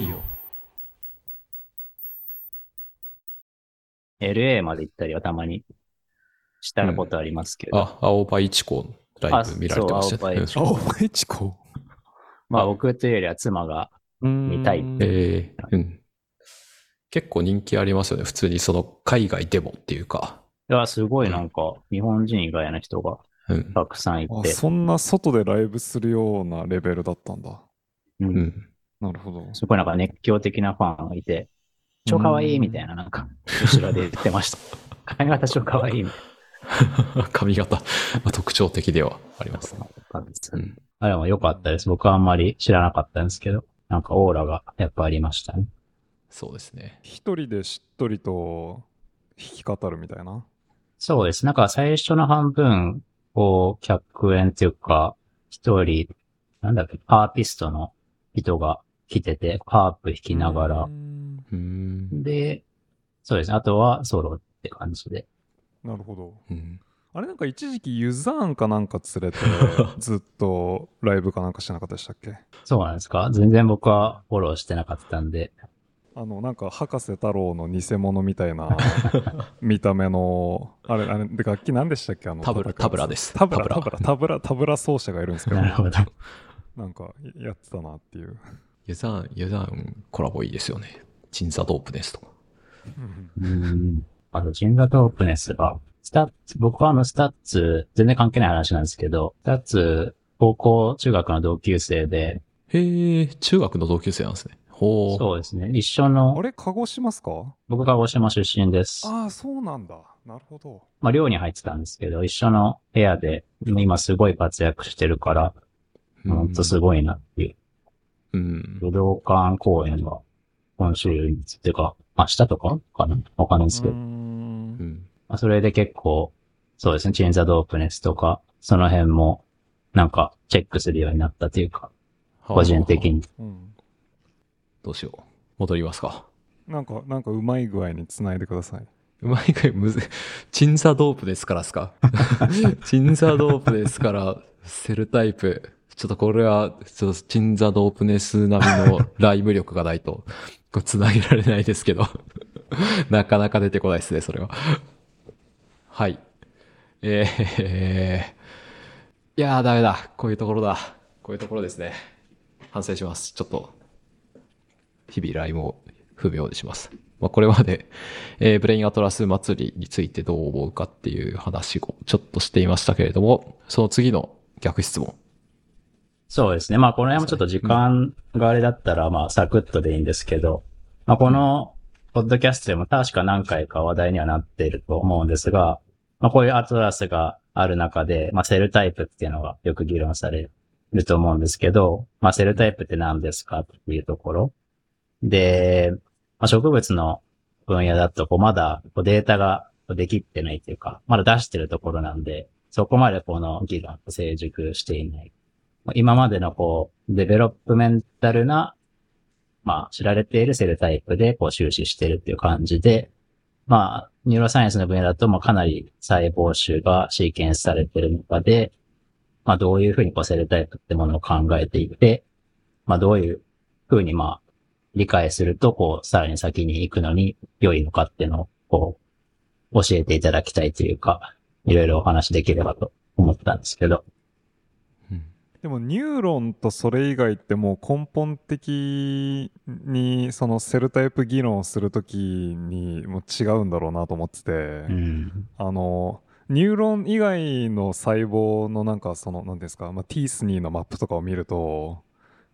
ディオ LA まで行ったりはたまにしたことありますけど、あ、青葉一子のライブ見られてましたね。あそう青葉一子？まあ僕というよりは妻が、見たいうんえーうん。結構人気ありますよね。普通にその海外でもっていうか。いや、すごいなんか日本人以外の人がうん。たくさんいあて、そんな外でライブするようなレベルだったんだ。うんうん。なるほど。すごいなんか熱狂的なファンがいて、超可愛いみたいななんか、後ろで言ってました。髪型超可愛いみたい 髪型、まあ特徴的ではありますね。うん。あれも良かったです。僕はあんまり知らなかったんですけど、なんかオーラがやっぱありましたね。そうですね。一人でしっとりと弾き語るみたいな？そうです。なんか最初の半分を客演っていうか、一人、なんだっけ、ハーピストの人が来てて、ハープ弾きながら。で、そうですね。あとはソロって感じで。なるほど。うんあれなんか一時期ユザーンかなんか連れて ずっとライブかなんかしてなかったでしたっけ？そうなんですか？全然僕はフォローしてなかったんで。あのなんか博士太郎の偽物みたいな 見た目のあれあれで楽器何でしたっけ？あのタブラ、タブラです。タブラタタブラタブラタブラ奏者がいるんですけどなるほど。なんかやってたなっていうユザーン、ユザーンコラボいいですよね。チンザドープですとか。うん。あと、ジンザトープネスが、スタッツ、僕はあのスタッツ、全然関係ない話なんですけど、スタッツ、高校、中学の同級生で、へえ、中学の同級生なんですね。ほう。そうですね。一緒のあ、れ鹿児島っすか？僕が鹿児島出身です。ああそうなんだなるほどまあ、寮に入ってたんですけど、一緒の部屋で、今すごい活躍してるから、うんほんとすごいなっていう。うん。武道館公演が、今週っていうか、明日とかかな?わかんないですけど。うーんうん。まあ、それで結構、そうですね、チェンザドープネスとか、その辺も、なんか、チェックするようになったというか、個人的に。うんどうしよう。戻りますか。なんかなんかうまい具合につないでくださいうまいかむず、チンザドープですからっすか？チンザドープですから、セルタイプ。ちょっとこれは、ちょっとチンザドープネス並みのライブ力がないと、こう繋げられないですけど。なかなか出てこないですね、それは。はい。えー、いやーダメだ。こういうところだ。こういうところですね。反省します。ちょっと、日々ライブを不明にします。まあ、これまで、えーブレインアトラス祭りについてどう思うかっていう話をちょっとしていましたけれども、その次の逆質問。そうですね。まあ、この辺もちょっと時間があれだったら、まあ、サクッとでいいんですけど、まあ、この、ポッドキャストでも確か何回か話題にはなっていると思うんですが、まあ、こういうアトラスがある中で、まあ、セルタイプっていうのがよく議論されると思うんですけど、まあ、セルタイプって何ですかっていうところ。で、まあ、植物の分野だと、こう、まだこうデータができてないっていうか、まだ出してるところなんで、そこまでこの議論成熟していない。今までのこう、デベロップメンタルな、まあ、知られているセルタイプでこう終始してるっていう感じで、まあ、ニューロサイエンスの分野だと、まあ、かなり細胞種がシーケンスされてる中で、まあ、どういうふうにこうセルタイプってものを考えていて、まあ、どういうふうにまあ、理解すると、こう、さらに先に行くのに良いのかっていうのを、こう、教えていただきたいというか、いろいろお話できればと思ったんですけど。でもニューロンとそれ以外ってもう根本的にそのセルタイプ議論をするときにもう違うんだろうなと思ってて、うん。あのニューロン以外の細胞のなんかその何ですか、まあ、 t-SNE のマップとかを見ると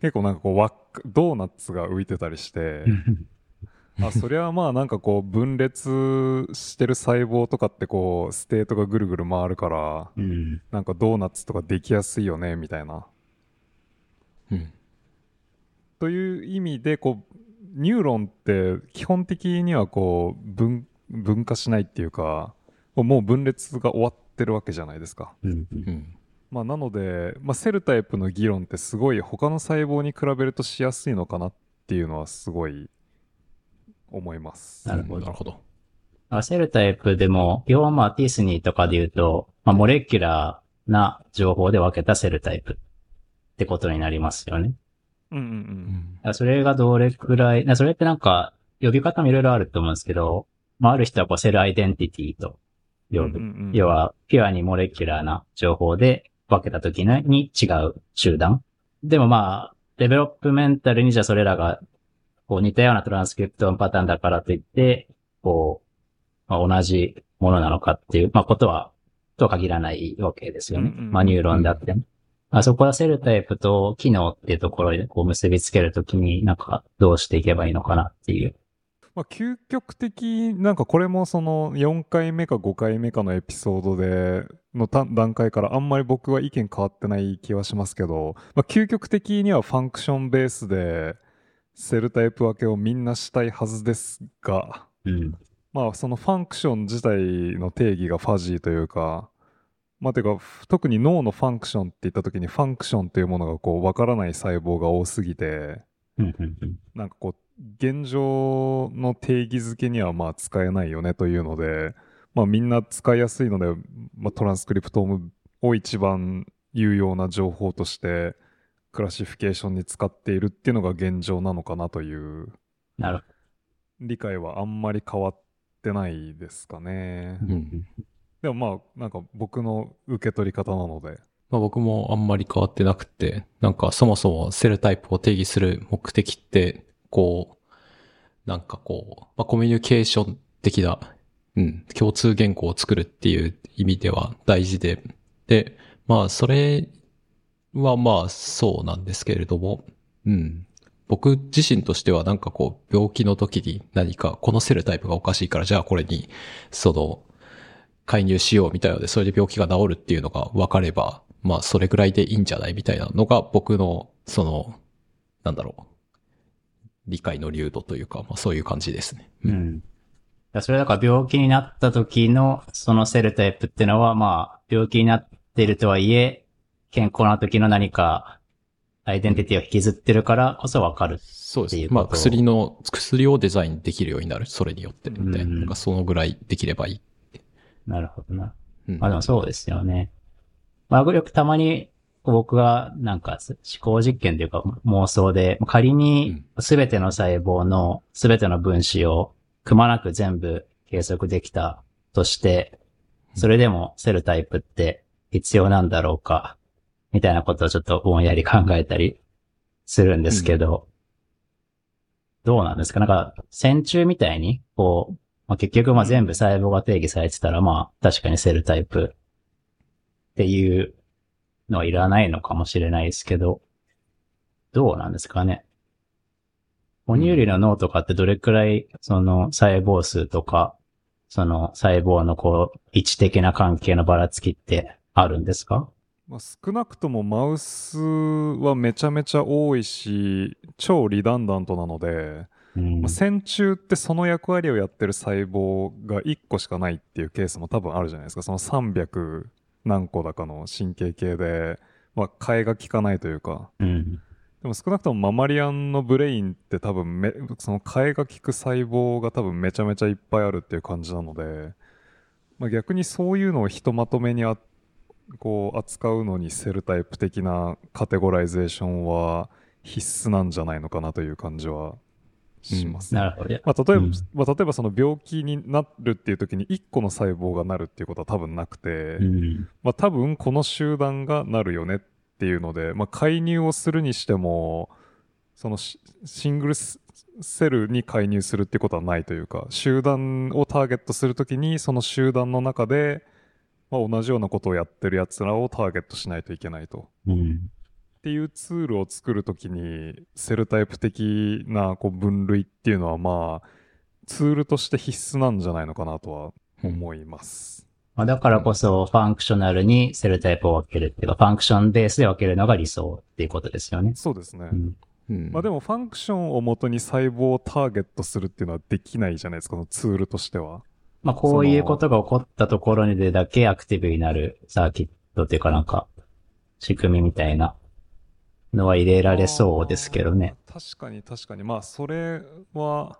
結構なんかこう輪っかドーナツが浮いてたりして あそりゃまあなんかこう分裂してる細胞とかってこう state がぐるぐる回るからうん。なんかドーナツとかできやすいよねみたいなうん。という意味でこうニューロンって基本的にはこう分分化しないっていうかもう分裂が終わってるわけじゃないですか。うん。うん。まあ、なので、まあ、セルタイプの議論ってすごい他の細胞に比べるとしやすいのかなっていうのはすごい思います。なるほどなるほど。あセルタイプでも、要はまあティースニーとかで言うと、まあモレキュラーな情報で分けたセルタイプってことになりますよね。うんうんう。うんそれがどれくらい、なそれってなんか、呼び方もいろいろあると思うんですけど、まあ、ある人はこう cell identity と呼ぶ。うんうんうん要、は、ピュアに molecular な情報で分けたときに違う集団。でもまあ、 developmental にじゃあそれらが、こう似たようなトランスクリプトンパターンだからといって、こう、まあ、同じものなのかっていう、まあことは、とは限らないわけですよね。うんうんうんまあニューロンだっても。あそこは cell type と機能っていうところでこう結びつけるときになんかどうしていけばいいのかなっていう。まあ、究極的、なんかこれもその4回目か5回目かのエピソードでのた段階からあんまり僕は意見変わってない気はしますけど、まあ、究極的には function base で cell type 分けをみんなしたいはずですが、うん。まあその function 自体の定義がファジーというか、まあてか特に脳の function って言った時に function っていうものがこう分からない細胞が多すぎて、なんかこう、現状の定義づけにはまあ使えないよねというので、まあみんな使いやすいので、まあトランスクリプトームを一番有用な情報としてクラシフィケーションに使っているっていうのが現状なのかなという。なるほ理解はあんまり変わってないですかね。うんでもまあなんか僕の受け取り方なので、まあ僕もあんまり変わってなくて、なんかそもそもセルタイプを定義する目的って、こう、なんかこう、まあコミュニケーション的な、うん、共通言語を作るっていう意味では大事で、で、まあそれはまあそうなんですけれども、うん。僕自身としてはなんかこう、病気の時に何かこのセルタイプがおかしいから、じゃあこれに、その、介入しようみたいなので、それで病気が治るっていうのが分かれば、まあ、それぐらいでいいんじゃないみたいなのが僕の、その、なんだろう。理解の流度というか、まあそういう感じですね。ど。うん。それだから病気になった時のそのセルタイプっていうのはまあ病気になっているとはいえ健康な時の何かアイデンティティを引きずってるからこそわかる。そうですね。まあ薬の、薬をデザインできるようになる。それによって、みたいな。うんなんかそのぐらいできればいい。なるほどな。うんまあでもそうですよね。まあよくたまに僕がなんか思考実験というか妄想で仮に全ての細胞の全ての分子をくまなく全部計測できたとして、それでもセルタイプって必要なんだろうか、みたいなことをちょっとぼんやり考えたりするんですけど、どうなんですか？なんか、線虫みたいに、こう、まあ、結局まあ全部細胞が定義されてたらまあ確かにセルタイプっていうのはいらないのかもしれないですけど、どうなんですかね？哺乳類の脳とかってどれくらいその細胞数とか、その細胞のこう位置的な関係のばらつきってあるんですか？まあ、少なくともマウスはめちゃめちゃ多いし、超リダンダントなので、うんまあ、線虫ってその役割をやってる細胞が1個しかないっていうケースも多分あるじゃないですか。その300何個だかの神経系で、まあ、替えが効かないというか。うん。でも少なくとも mammalian の brain って多分め、その替えが効く細胞が多分めちゃめちゃいっぱいあるっていう感じなので、まあ、逆にそういうのをひとまとめにあこう扱うのに cell type 的な categorization は必須なんじゃないのかなという感じはします。なるほど。いやまあ、例えば、うんまあ、例えばその病気になるっていう時に1個の細胞がなるっていうことは多分なくて、うん。まあ、多分この集団がなるよねっていうので、まあ、介入をするにしてもそのシシングルスセルに介入するっていうことはないというか集団をターゲットするときにその集団の中で、まあ、同じようなことをやってるやつらをターゲットしないといけないと。うん。っていうツールを作るときにセルタイプ的なこう分類っていうのはまあツールとして必須なんじゃないのかなとは思います。まあ、だからこそ、 functional に cell type を分けるっていうか、 function base で分けるのが理想っていうことですよね。そうですね。うん。うんまあでも function をもとに細胞をターゲットするっていうのはできないじゃないですか、このツールとしては。まあ、こういうことが起こったところにでだけアクティブになる circuit っていうかなんか、仕組みみたいなのは入れられそうですけどね。確かに確かに。まあそれは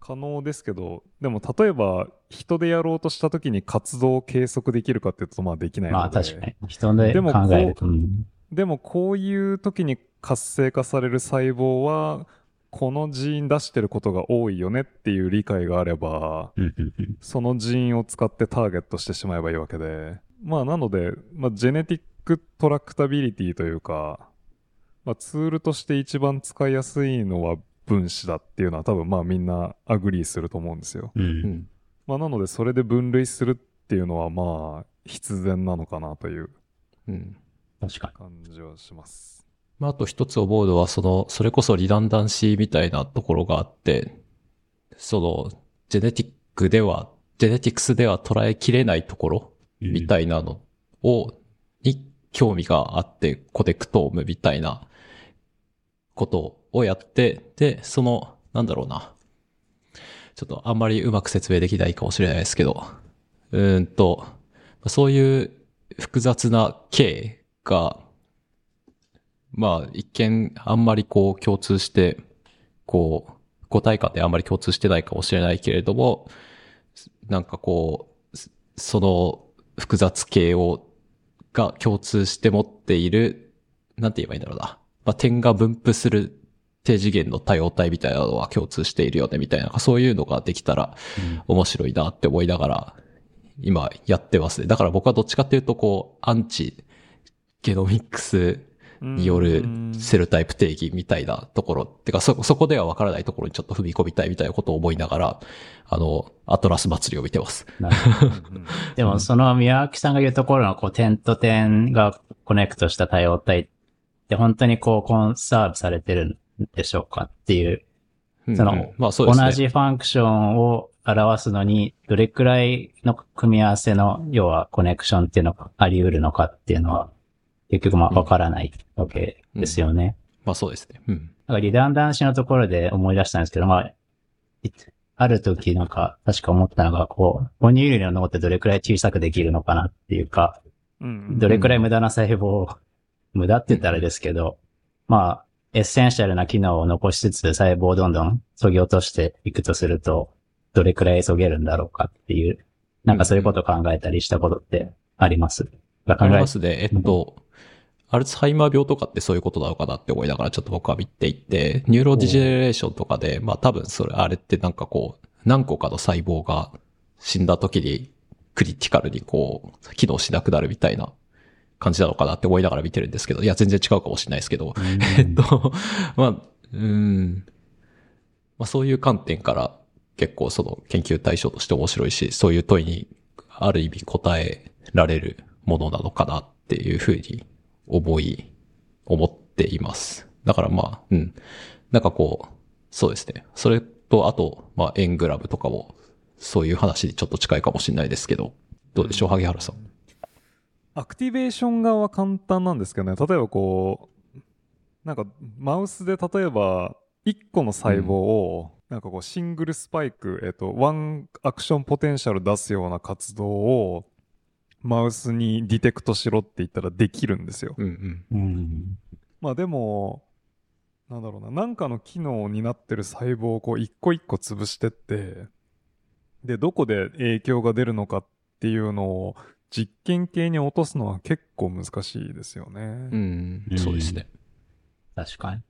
可能ですけど、でも例えば人でやろうとした時に活動を計測できるかっていうとまあできないので。まあ確かに。人ででも考えると。うんでもこういう時に活性化される細胞はこの gene 出してることが多いよねっていう理解があればその gene を使ってターゲットしてしまえばいいわけでまあなので、まあ、 genetic tractability というか、まあ、ツールとして一番使いやすいのは分子だっていうのは多分まあみんな agree すると思うんですよ。うんうん。まあ、なのでそれで分類するっていうのはまあ必然なのかなといううん。確か感じはします。まあ、あと一つ思うのは、その、それこそ redundancy みたいなところがあって、その、 genetic では、 genetics では捉えきれないところに。みたいなのを、に興味があって、コデクトームみたいなことをやって、で、その、なんだろうな。ちょっとあんまりうまく説明できないかもしれないですけど、うーんと、そういう複雑な経が、まあ、一見あんまりこう共通して、こう、個体感であんまり共通してないかもしれないけれども、なんかこう、その複雑系を、が共通して持っている、なんて言えばいいんだろうな。まあ、点が分布する低次元の多様体みたいなのは共通しているよね、みたいな、そういうのができたら面白いなって思いながら、今やってますね。だから僕はどっちかっていうと、こう、アンチゲノミックスによるセルタイプ定義みたいなところ、てかそ、そこではわからないところにちょっと踏み込みたいみたいなことを思いながら、あの、アトラス祭りを見てます。でも、その宮脇さんが言うところの、こう、点と点が connect した多様体って、本当にこう、 conserve されてるんでしょうかっていう、そのうん。うんまあそうですね。同じ function を表すのに、どれくらいの組み合わせの、要は connection っていうのがあり得るのかっていうのは、結局まあわからないわけですよね。まあそうですね。うん。なんか redundancy のところで思い出したんですけど、まあ、いある時なんか確か思ったのが、こう、哺乳類の脳ってどれくらい小さくできるのかなっていうか、うんどれくらい無駄な細胞を、無駄って言ったらあれですけど、まあ、 essential な機能を残しつつ細胞をどんどん削ぎ落としていくとすると、どれくらい削げるんだろうかっていう、なんかそういうことを考えたりしたことってあります？考ありえますね。えっと、アルツハイマー病とかってそういうことなのかなって思いながらちょっと僕は見ていて、 neurodegeneration とかで、まあ多分それ、あれってなんかこう、何個かの細胞が死んだ時にクリティカルにこう、機能しなくなるみたいな感じなのかなって思いながら見てるんですけど、いや全然違うかもしれないですけど、えっと、まあ、うーん、まあそういう観点から結構その研究対象として面白いし、そういう問いにある意味答えられるものなのかなっていうふうに思い、思っています。だからまあ、うん。なんかこう、そうですね。それと、あと、まあ、 engram とかも、そういう話にちょっと近いかもしれないですけど、どうでしょう、萩原さん。 activation 側は簡単なんですけどね例えばこうなんかマウスで例えば1個の細胞を、なんかこう single spike、えっと、 one action potential 出すような活動をマウスに detect しろって言ったらできるんですよ。うんうん。うん。まあでも、なんだろうな、なんかの機能を担ってる細胞をこう一個一個潰してって、で、どこで影響が出るのかっていうのを実験系に落とすのは結構難しいですよね。うんう、んそうですね。確かに。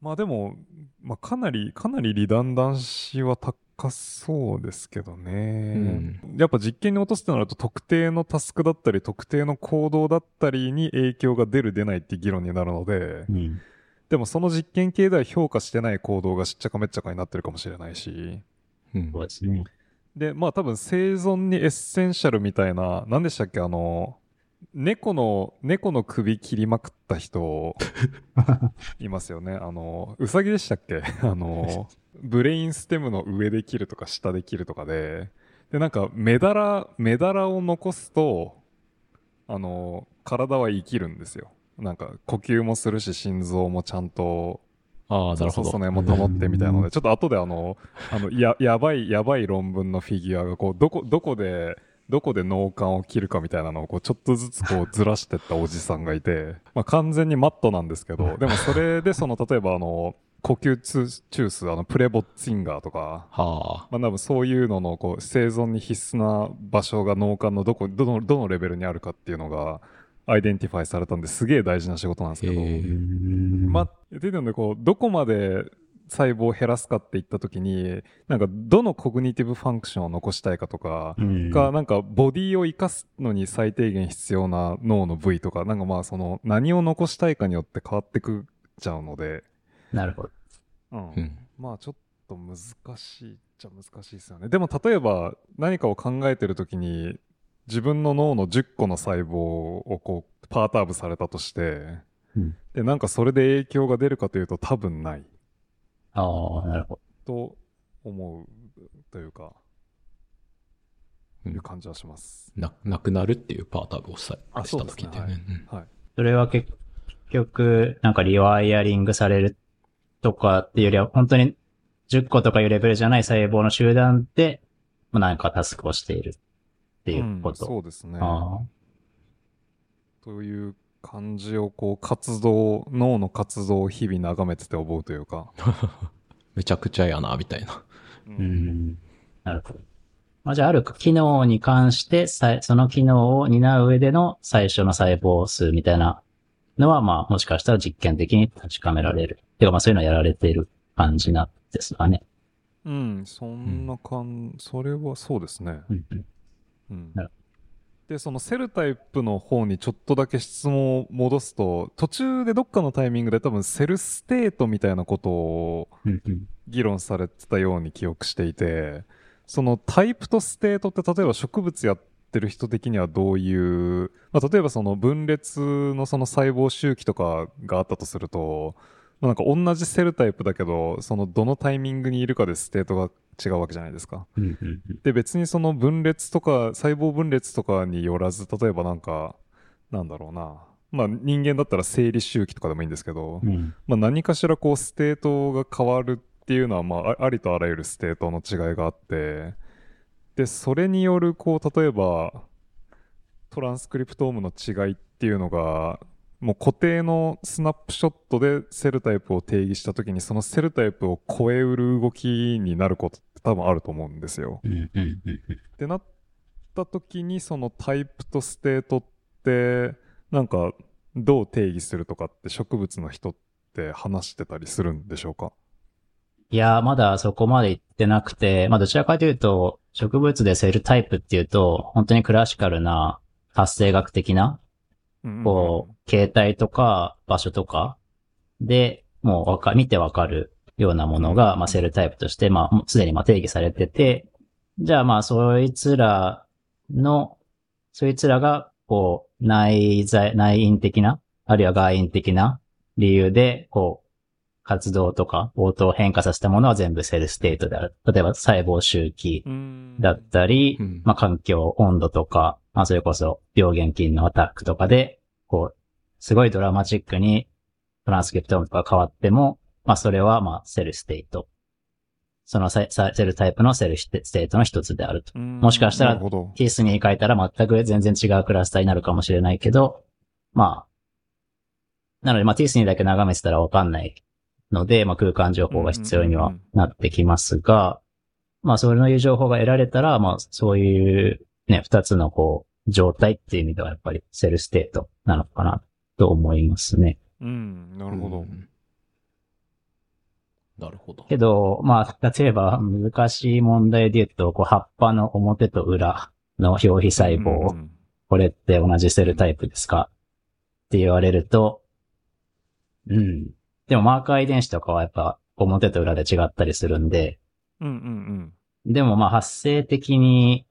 まあでも、まあかなり、かなりリダンダンシは高そうですけどね。やっぱ実験に落とすとなると特定のタスクだったり特定の行動だったりに影響が出る出ないって議論になるので、うん。でもその実験系では評価してない行動がしっちゃかめっちゃかになってるかもしれないし。うん。で、まあ多分生存に essential みたいな、何でしたっけあの、猫の、猫の首切りまくった人、いますよね。あの、うさぎでしたっけ？あの、 brainstem の上で切るとか下で切るとかで、で、なんか medulla、medulla を残すと、あの、体は生きるんですよ。なんか呼吸もするし心臓もちゃんとああ、なるほど。そう辺も保ってみたいなので、ちょっと後であの、あの、や、やばい、やばい論文のフィギュアが、こう、どこ、どこで、どこで脳幹を切るかみたいなのを、こう、ちょっとずつこう、ずらしてったおじさんがいて、まあ、完全にマットなんですけど、でもそれで、その、例えばあの、呼吸ツチュース、あの、プレボッツィンガーとか、はあ。まあ、多分そういうのの、こう、生存に必須な場所が脳幹のどこ、どの、どのレベルにあるかっていうのが、identify されたんですげえ大事な仕事なんですけど、まあ、っていうのでこうどこまで細胞を減らすかっていった時になんかどの cognitive function を残したいかとか、うん。がなんかボディを生かすのに最低限必要な脳の部位とかなんかまあその何を残したいかによって変わってくっちゃうので、なるほど。うん。うん。まあちょっと難しいっちゃ難しいですよね。でも例えば何かを考えてる時に自分の脳の10個の細胞をこうパーターブされたとして、うん。でなんかそれで影響が出るかというと多分ないああ、なるほと思うというか、うんいう感じはします。な、なくなるっていうパーターブをした時っていうね。うんはい。ど。それは結局、なんかリワイヤリングされるとかっていうよりは、本当に10個とかいうレベルじゃない細胞の集団で、まあ、なんかタスクをしているっていうこうんと。そうですね。という感じをこう活動、脳の活動を日々眺めてて思うというか。めちゃくちゃやな、みたいな。うう。ん。なるほど。まあ、じゃあ、ある機能に関して、さいその機能を担う上での最初の細胞数みたいなのは、まあ、もしかしたら実験的に確かめられる。てか、まあ、そういうのをやられている感じなんですかね。うん、そんな感、それはそうですね。うんうんうんなるで、その cell type の方にちょっとだけ質問を戻すと、途中でどっかのタイミングで多分 cell state みたいなことを議論されてたように記憶していて、そのタイプと state って例えば植物やってる人的にはどういう、まあ、例えばその分裂のその細胞周期とかがあったとすると、まあ、なんか同じ cell type だけど、そのどのタイミングにいるかで state が違うわけじゃないですか。で別にその分裂とか細胞分裂とかによらず例えばなんかなんだろうな。まあ人間だったら生理周期とかでもいいんですけど、うん。まあ、何かしらこう state が変わるっていうのはまああありとあらゆる state の違いがあってでそれによるこう例えばトランスクリプトームの違いっていうのがもう固定のスナップショットで cell type を定義した時にその cell type を超えうる動きになることって多分あると思うんですよ。ってなった時にそのタイプと state ってなんかどう定義するとかって植物の人って話してたりするんでしょうか？いやー、まだそこまで行ってなくて、まあどちらかというと、植物で cell type っていうと、本当にクラシカルな発生学的なこう、形態とか場所とか。で、もうわか、見てわかるようなものが、まあ cell type として、まあもうすでにまあ定義されてて、じゃあまあそいつらの、そいつらが、こう、内在、内因的な、あるいは外因的な理由で、こう、活動とか応答を変化させたものは全部 cell state である。例えば細胞周期うんだったり、うんまあ環境、温度とか、まあそれこそ病原菌のアタックとかで、こう、すごいドラマチックにトランスクリプトームとか変わっても、まあそれはまあ cell state。その cell type の cell state の一つであると。うんもしかしたらなるほどキースに変えたら全く全然違うクラスターになるかもしれないけど、まあ、なのでまあ t-SNE だけ眺めてたらわかんないので、まあ空間情報が必要にはなってきますが、まあそういう情報が得られたら、まあそういうね、二つのこう、状態っていう意味ではやっぱり cell state なのかなと思いますね。うんなるほど、うんなるほど。けど、まあ、例えば難しい問題で言うと、こう葉っぱの表と裏の表皮細胞、うんこれって同じ cell type ですかって言われると、うん。でもマーカー遺伝子とかはやっぱ表と裏で違ったりするんで、うんうんでもまあ発生的に、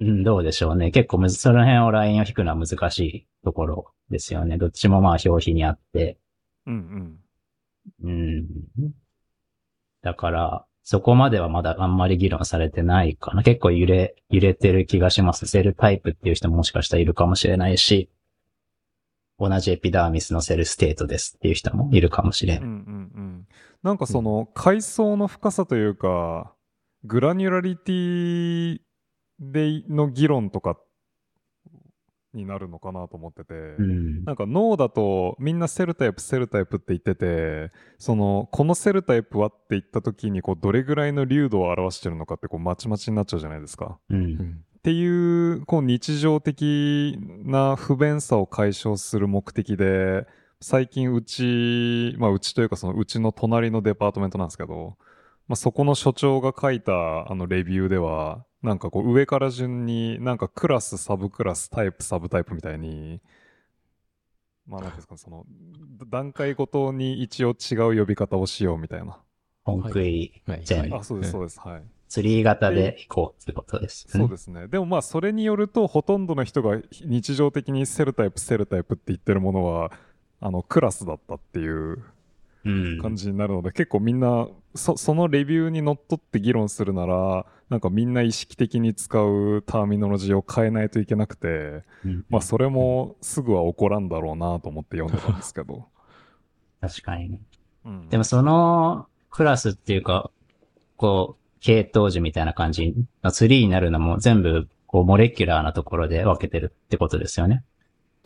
うん、どうでしょうね。結構むず、その辺をラインを引くのは難しいところですよね。どっちもまあ表皮にあって、うんうんうん。だから、そこまではまだあんまり議論されてないかな。結構揺れ、揺れてる気がします。 cell type っていう人ももしかしたらいるかもしれないし、同じ epidermis の cell state ですっていう人もいるかもしれん。うんうんうんなんかその階層の深さというかグラニュラリティでの議論とかになるのかなと思ってて、うん。なんか脳だとみんなセルタイプセルタイプって言っててそのこのセルタイプはって言った時にこうどれぐらいの流度を表してるのかってこうまちまちになっちゃうじゃないですか。う。うんんっていう、こう日常的な不便さを解消する目的で、最近うち、まあうちというかそのうちの隣のデパートメントなんですけど、まあそこの所長が書いたあのレビューでは、なんかこう上から順になんかクラス、サブクラス、タイプ、サブタイプみたいに、まあなんですか、その段階ごとに一応違う呼び方をしようみたいな。本食い、はい。全部あ、そうです、そうです。はい。ツリー型で行こうってことです。そうですね。でもまあそれによるとほとんどの人が日常的にセルタイプセルタイプって言ってるものはあのクラスだったっていううん。感じになるので、結構みんなそそのレビューにのっとって議論するならなんかみんな意識的に使うターミノロジーを変えないといけなくてうんまあそれもすぐは起こらんだろうなと思って読んでたんですけど、確かにね。うん、でもそのクラスっていうか、こう、系統樹みたいな感じのツリーになるのも全部、こう、モレキュラーなところで分けてるってことですよね。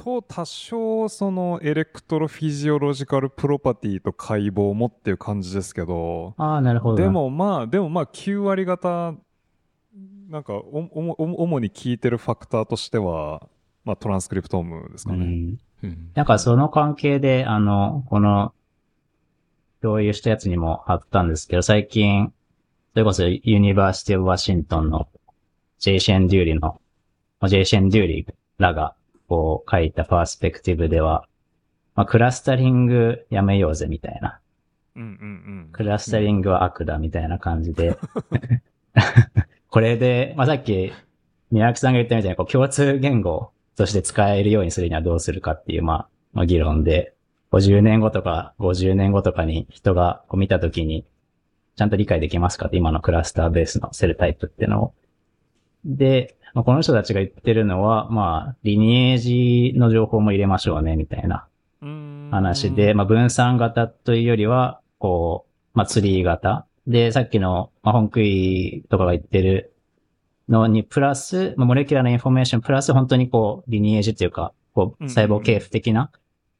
と多少その electrophysiological property と解剖もっていう感じですけど、ああ、なるほど。で、もまあ、でもまあ9割方、なんかおおお主に効いてるファクターとしては、まあトランスクリプトームですかね。うん。うんなんかその関係で、あの、この、共有したやつにも貼ったんですけど、最近、それこそ University of Washington のJay Shendure の、まあ Jay Shendure らが、こう書いた perspective では、まあ、クラスタリングやめようぜみたいな。うんうんクラスタリングは悪だみたいな感じで。これで、まあ、さっき、宮脇さんが言ったみたいに、こう、共通言語として使えるようにするにはどうするかっていう、まあ、まあ、議論で、50年後とか50年後とかに人がこう見たときに、ちゃんと理解できますかって今のクラスターベースの cell type っていうのを。で、まあ、この人たちが言ってるのは、まあ、 lineage の情報も入れましょうね、みたいなうん。話で、まあ、分散型というよりは、こう、まあ、ツリー型。で、さっきの、まあ、本食いとかが言ってるのに、プラス、まあ、 molecular な information、プラス本当にこう、 lineage っていうか、こう、うん細胞系譜的な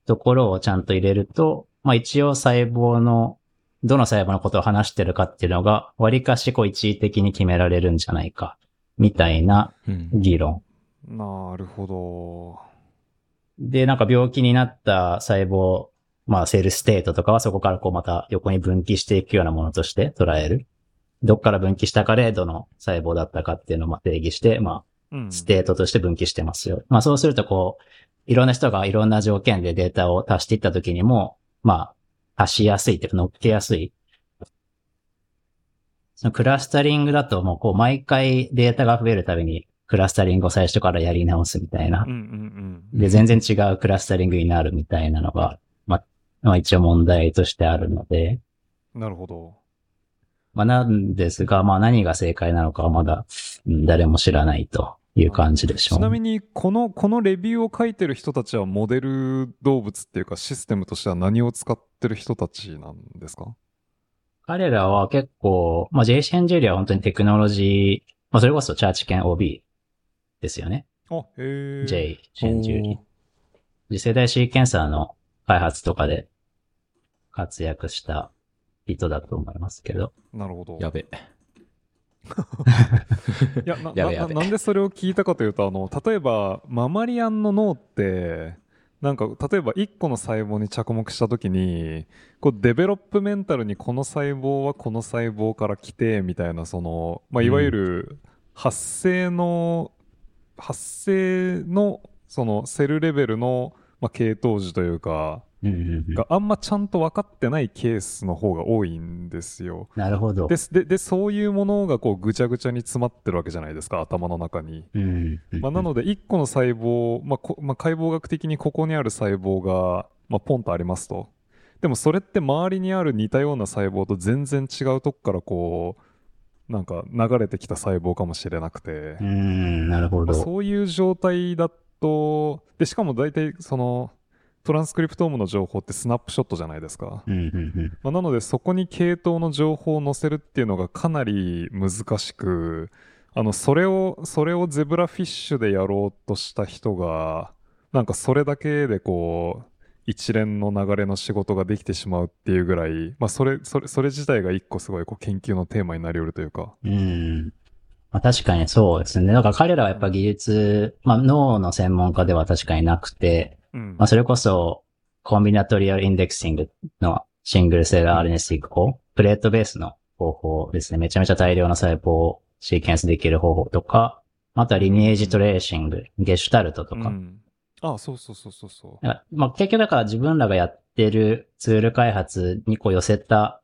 ところをちゃんと入れると、まあ、一応細胞の、どの細胞のことを話してるかっていうのが、割かしこう一義的に決められるんじゃないか、みたいなうん議論。なるほど。で、なんか病気になった細胞、まあ cell state とかはそこからこうまた横に分岐していくようなものとして捉える。どっから分岐したかでどの細胞だったかっていうのをまあ定義して、まうんあ state として分岐してますよ。まあそうするとこう、いろんな人がいろんな条件でデータを足していったときにも、まあ足しやすいっていうか乗っけやすい。そのクラスタリングだともうこう毎回データが増えるたびにクラスタリングを最初からやり直すみたいなうんうんで、全然違うクラスタリングになるみたいなのが、まあ、まあ一応問題としてあるので、うん。なるほど。まあなんですが、まあ何が正解なのかはまだ、うん誰も知らないという感じでしょう。ちなみに、この、このレビューを書いてる人たちはモデル動物っていうかシステムとしては何を使ってる人たちなんですか？彼らは結構、まあ J シェンジェリは本当にテクノロジー、まあそれこそチャーチ犬 OB ですよね。あ、へえ。J シェンジェリ。次世代シーケンサーの開発とかで活躍した人だと思いますけど。なるほど。やべ。いやな やべやべななんでそれを聞いたかというとあの例えばママリアンの脳ってなんか例えば1個の細胞に着目した時にこうデベロップメンタルにこの細胞はこの細胞から来てみたいなその、まあ、いわゆる発生の、発生のそのセルレベルの、まあ、系統樹というかうんうんうんがあんまちゃんと分かってないケースの方が多いんですよ。なるほど。ですででそういうものがこうぐちゃぐちゃに詰まってるわけじゃないですか頭の中に、まあ、なので1個の細胞、まあこまあ、解剖学的にここにある細胞が、まあ、ポンとありますとでもそれって周りにある似たような細胞と全然違うとこからこうなんか流れてきた細胞かもしれなくて、うーん、なるほど。まあそういう状態だとでしかも大体そのトランスクリプトームの情報ってスナップショットじゃないですか、うんうんうんまあ、なのでそこに系統の情報を載せるっていうのがかなり難しくあのそれをそれをゼブラフィッシュでやろうとした人がなんかそれだけでこう一連の流れの仕事ができてしまうっていうぐらい、まあ、それそれそれ自体が一個すごいこう研究のテーマになりうるというかうん。まあ確かにそうですね。だから彼らはやっぱ技術、まあ脳の専門家では確かになくて、うんまあそれこそコンビナトリアルインデクシングのシングルセル RNA 法、プレートベースの方法ですね。めちゃめちゃ大量の細胞をシーケンスできる方法とか、あとはリニエージトレーシング、ゲシュタルトとか。うんあ、そうそうそうそうそう。まあ、結局だから自分らがやってるツール開発にこう寄せた、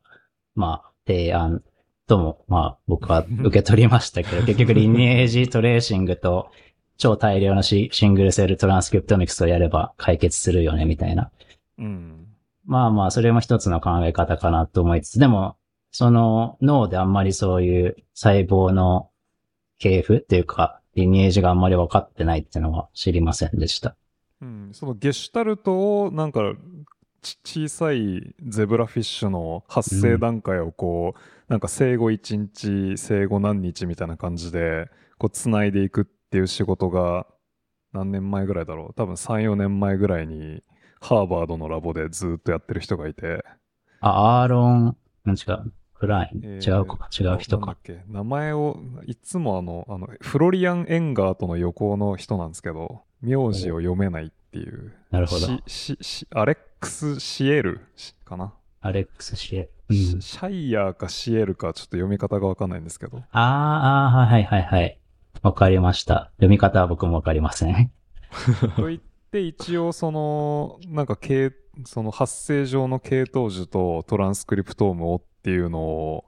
まあ、提案とも、まあ、僕は受け取りましたけど、結局リニエージトレーシングと超大量のシシングルセルトランスクリプトミクスをやれば解決するよね、みたいな。うん。まあまあ、それも一つの考え方かなと思いつつ、でも、その脳であんまりそういう細胞の系譜っていうか、リニエージがあんまり分かってないっていうのは知りませんでした。うん、そのゲシュタルトをなんかち小さいゼブラフィッシュの発生段階をこう、なんか生後1日生後何日みたいな感じでこう繋いでいくっていう仕事が何年前ぐらいだろう。多分34年前ぐらいにハーバードのラボでずっとやってる人がいて、あ、アーロン、違う、フライン、えー違うか、違う人か。名前をいつもあのあのフロリアン・エンガーとの横の人なんですけど名字を読めないっていう。なるほど。しししアレックス・シエルかな、アレックス・シエ。うん。シシャイヤーかシエルかちょっと読み方がわかんないんですけど。あーあー、はいはいはい。わかりました。読み方は僕もわかりません。と言って一応そのなんか系その発生上の系統樹とトランスクリプトームをっていうのを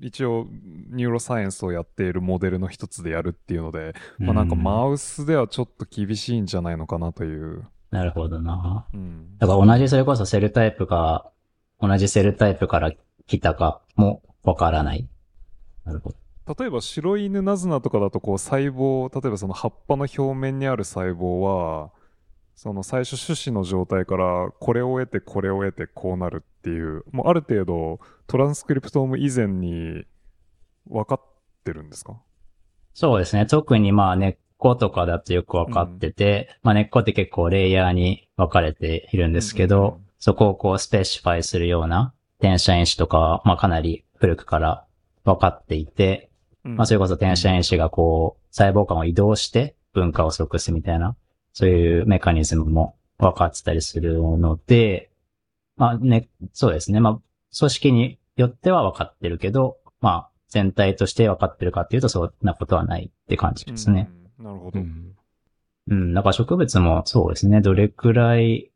一応 neuroscience をやっているモデルの一つでやるっていうので、まあ、なんかうマウスではちょっと厳しいんじゃないのかなという、なるほどな。うん、だから同じそれこそ cell type が、同じ cell type から来たかもわからない。なるほど。例えば白犬ナズナとかだとこう細胞例えばその葉っぱの表面にある細胞はその最初種子の状態からこれを得てこれを得てこうなるっていうもうある程度トランスクリプトーム以前に分かってるんですか？そうですね。特にまあ根っことかだとよくわかってて、まあ根っこって結構レイヤーに分かれているんですけど、うんうんうん。そこをこうスペシファイするような転写因子とかは、まあかなり古くから分かっていて、うんまあそれこそ転写因子がこう細胞間を移動して分化を即すみたいな、そういうメカニズムも分かってたりするので、まあね、そうですね。まあ組織によっては分かってるけど、まあ全体として分かってるかっていうとそんなことはないって感じですね。うんなるほど、うん。うん。だから植物もそうですね。どれくらい、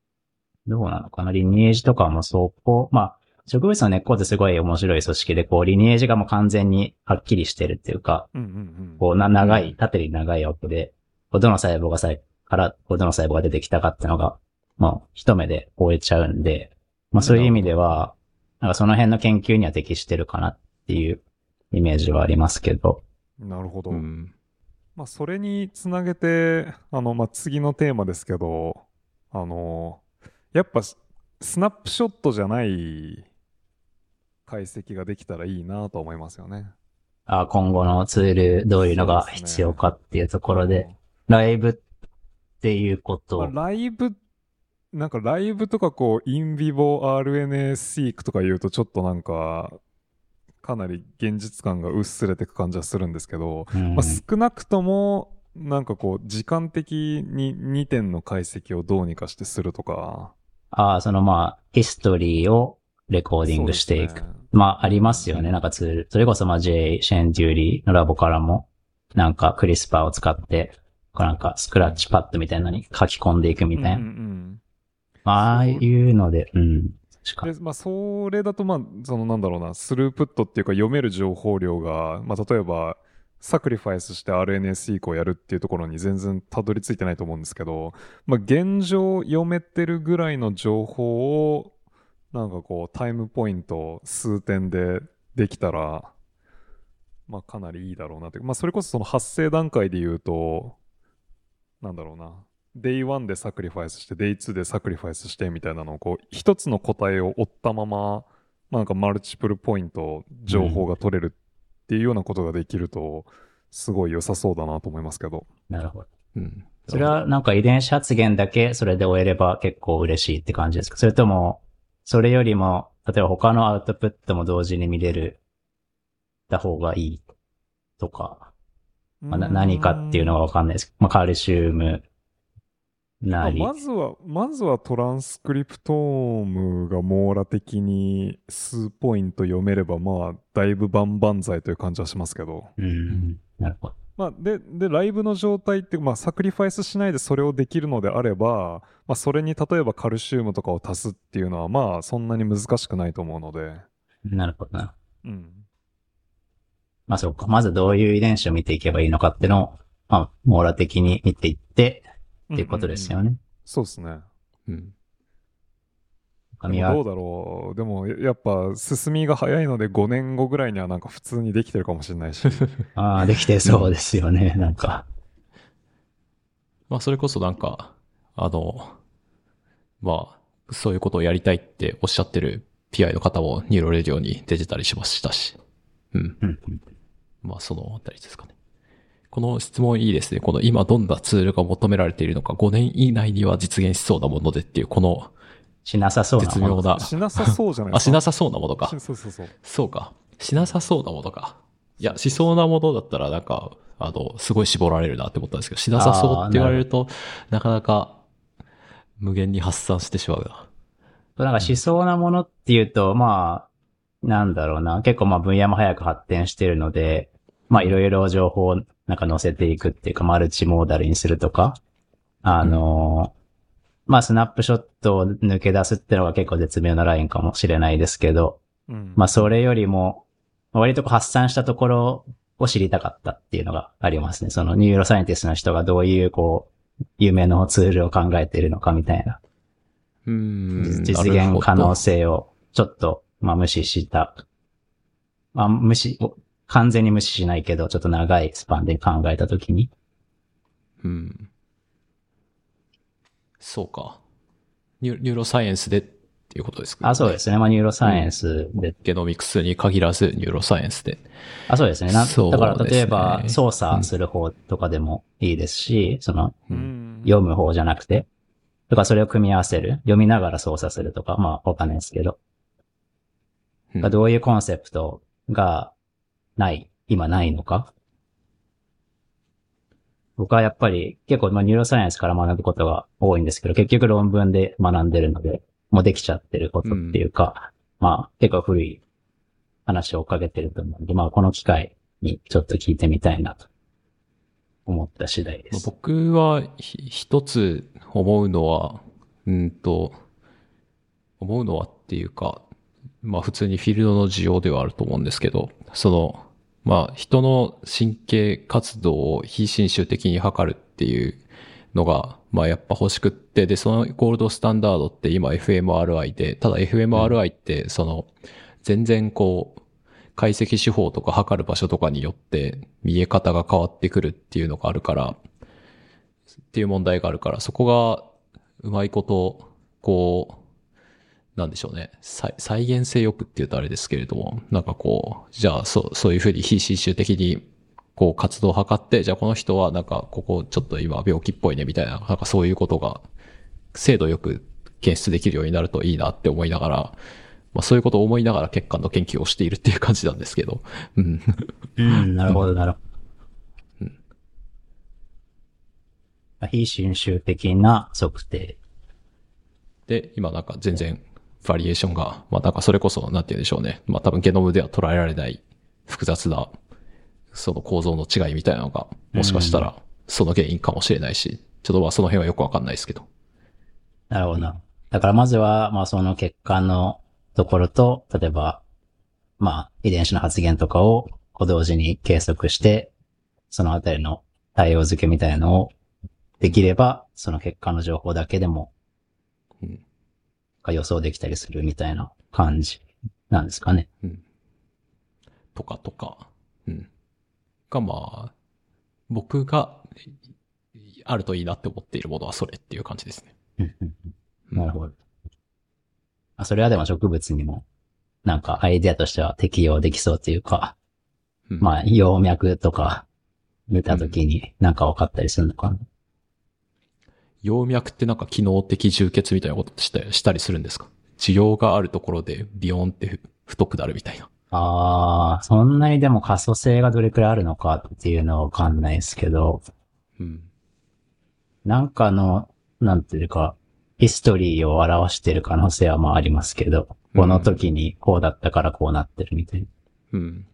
どうなのかな。リニエージとかもそこ、まあ、植物の根っこってすごい面白い組織で、こう、リニエージがもう完全にはっきりしてるっていうか、うんうんうんこう、な、長い、縦に長いわけで、こうどの細胞がさ、から、こうどの細胞が出てきたかっていうのが、まあ、一目で終えちゃうんで、まあそういう意味では、なんかその辺の研究には適してるかなっていうイメージはありますけど。なるほど、うん。まあ、それにつなげてあの、まあ、次のテーマですけどあのやっぱススナップショットじゃない解析ができたらいいなと思いますよね。あ今後のツールどういうのが必要かっていうところで、ライブっていうことまあ、ライブなんかライブとかこうインビボ RNA シークとか言うとちょっとなんかかなり現実感が薄れていく感じはするんですけど、うん。まあ、少なくともなんかこう時間的に2点の解析をどうにかしてするとか。ああ、そのまあ、ヒストリーをレコーディングしていく。ねまあ、ありますよね。なんかツール。それこそまあ、J. シェン・デューリーのラボからも、なんか CRISPR を使って、こうなんか scratch pad みたいなのに書き込んでいくみたいな。うんうんまあ、ああいうので、うん。でまあ、それだと、まあ、そのなんだろうな、スループットっていうか読める情報量が、まあ、例えば、 sacrifice してークをやるっていうところに全然たどり着いてないと思うんですけど、まあ、現状読めてるぐらいの情報を、なんかこう、タイムポイント数点でできたら、まあ、かなりいいだろうなって。まあ、それこそその発生段階で言うと、なんだろうな。Day1 でサクリファイスして、Day2 でサクリファイスしてみたいなのを、こう、一つの答えを追ったまま、まあなんかマルチプルポイント、情報が取れるっていうようなことができると、すごい良さそうだなと思いますけど。なるほど。うん。それはなんか遺伝子発現だけそれで終えれば結構嬉しいって感じですか？それとも、それよりも、例えば他のアウトプットも同時に見れる、た方がいいとか。まあ、な何かっていうのはわかんないですけど、まあ、カルシウムなり。まあまずは、まずはトランスクリプトームが網羅的に数ポイント読めれば、まあ、だいぶ万々歳という感じはしますけど。うん。なるほど。まあ、で、で、ライブの状態って、まあ、サクリファイスしないでそれをできるのであれば、まあ、それに例えばカルシウムとかを足すっていうのは、まあ、そんなに難しくないと思うので。なるほどな。うん。まあそうか。まずどういう遺伝子を見ていけばいいのかっていうのを、まあ、網羅的に見ていって、っていうことですよね。そうですね。うん。でもどうだろう。でも、ややっぱ、進みが早いので、5年後ぐらいにはなんか普通にできてるかもしれないし。ああ、できてそうですよね。なんか。まあ、それこそなんか、あの、まあ、そういうことをやりたいっておっしゃってる PI の方も NeuroRadio に出てたりしましたし。うん。うん。まあ、そのあたりですかね。この質問いいですね。この今どんなツールが求められているのか、5年以内には実現しそうなものでっていう、このしなさそうなもの。絶妙な。しなさそうじゃないあ、しなさそうなものか。しそうそうそう。そうか。しなさそうなものか。いや、しそうなものだったらなんか、あの、すごい絞られるなって思ったんですけど、しなさそうって言われると、なかなか無限に発散してしまうな。なんかしそうなものっていうと、まあ、なんだろうな。結構まあ分野も早く発展してるので、まあいろいろ情報をなんか載せていくっていうか、マルチモーダルにするとか、あのーまあスナップショットを抜け出すっていうのが結構絶妙なラインかもしれないですけど、うん。まあそれよりも、割とこう発散したところを知りたかったっていうのがありますね。その neuroscientist の人がどういうこう、夢のツールを考えているのかみたいな。うーん。実現可能性をちょっと、まあ無視した。まあ無視、お完全に無視しないけど、ちょっと長いスパンで考えたときに。うん。そうか。ニュ neuroscience でっていうことですか、あ、そうですね。まあ neuroscience で。ゲノミクスに限らず、 neuroscience で。あ、そうですね。なそうだから例えば操作する方とかでもいいですし、そのうん。読む方じゃなくて、とかそれを組み合わせる。読みながら操作するとか、まあわかんないですけど。うんどういうコンセプトがない、今ないのか。僕はやっぱり結構まあニューロサイエンスから学ぶことが多いんですけど、結局論文で学んでるので、もうできちゃってることっていうか、まあ結構古い話を追っかけてると思うので、まあこの機会にちょっと聞いてみたいなと思った次第です。僕は一つ思うのは、うんと、思うのはっていうか、まあ普通にフィールドの需要ではあると思うんですけど、その、まあ人の神経活動を非侵襲的に測るっていうのが、まあやっぱ欲しくって、で、そのゴールドスタンダードって今 FMRI で、ただ FMRI ってその、全然こう、解析手法とか測る場所とかによって見え方が変わってくるっていうのがあるから、っていう問題があるから、そこがうまいこと、こう、なんでしょうね。再再現性よくって言うとあれですけれども、なんかこう、じゃあそう、そういうふうに非侵襲的に、こう活動を測って、じゃあこの人はなんかここちょっと今病気っぽいねみたいな、なんかそういうことが、精度よく検出できるようになるといいなって思いながら、まあそういうことを思いながら血管の研究をしているっていう感じなんですけど、うん。うん、なるほど、なるほど。非侵襲的な測定。で、今なんか全然バリエーションが、まあなんかそれこそ、なんて言うんでしょうね。まあ多分ゲノムでは捉えられない複雑な、その構造の違いみたいなのが、もしかしたらその原因かもしれないし、ちょっとまあその辺はよくわかんないですけど。なるほどな。だからまずは、まあその血管のところと、例えば、まあ遺伝子の発現とかをこう同時に計測して、そのあたりの対応付けみたいなのをできれば、その血管の情報だけでもうん。が予想できたりするみたいな感じなんですかね。とかとか。うん。がまあ、僕があるといいなって思っているものはそれっていう感じですね。うんうんうんなるほど。あそれはでも植物にも、なんかアイデアとしては適用できそうというか、うんまあ、葉脈とか見たときになんか分かったりするのかな。葉脈ってなんか機能的充血みたいなことしたしたりするんですか？需要があるところでビヨーンってふ太くなるみたいな。ああ、そんなにでも可塑性がどれくらいあるのかっていうのはわかんないですけど、うん。なんかの、なんていうか、ヒストリーを表してる可能性はまあありますけど、この時にこうだったからこうなってるみたいな。うん。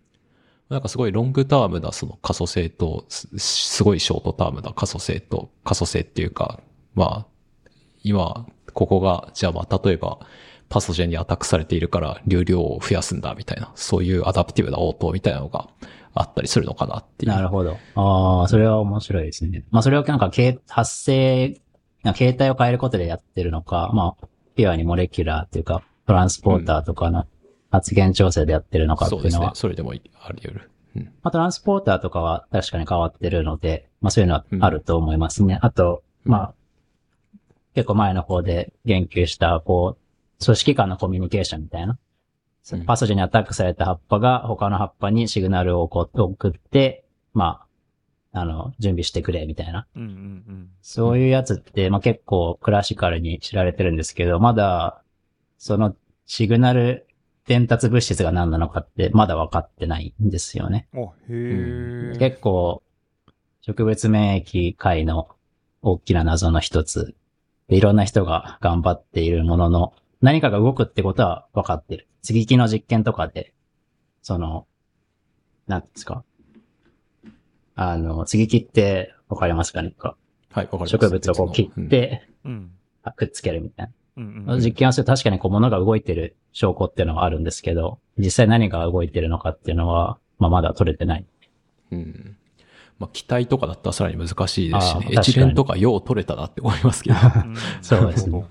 なんかすごい long-term なその可塑性と、すすごい short-term な可塑性と、可塑性っていうか、まあ、今、ここが、じゃあまあ、例えば、 pathogen にアタックされているから流量を増やすんだみたいな、そういう adaptive な応答みたいなのがあったりするのかなっていう。なるほど。ああ、それは面白いですね。まあそれをなんか、け発生、形態を変えることでやってるのか、まあ、ピュアに molecular っていうか、トランスポーターとかの発現調整でやってるのかってそうですねいうのは。。それでもいあり得る。うん。まあトランスポーターとかは確かに変わってるので、まあそういうのはあると思いますね。あと、まあ、結構前の方で言及した、こう、組織間のコミュニケーションみたいな。うんパソジェにアタックされた葉っぱが他の葉っぱにシグナルをこう送って、まあ、あの、準備してくれみたいな。うんうんうん。そういうやつって、まあ結構クラシカルに知られてるんですけど、まだ、そのシグナル伝達物質が何なのかってまだ分かってないんですよね。あ、へえ。結構、植物免疫界の大きな謎の一つで、いろんな人が頑張っているものの、何かが動くってことは分かってる。接ぎ木の実験とかで、その、なんですか？あの、接ぎ木って分かりますかねかはい、わかります。植物をこう切うんって、うん。あくっつけるみたいうんな。実験をすると確かにこう物が動いてる証拠っていうのはあるんですけど、実際何が動いてるのかっていうのは、まあまだ取れてない。うん。まあ、機体とかだったらさらに難しいですしね。エチレンとかよう取れたなって思いますけど。うん。そうですね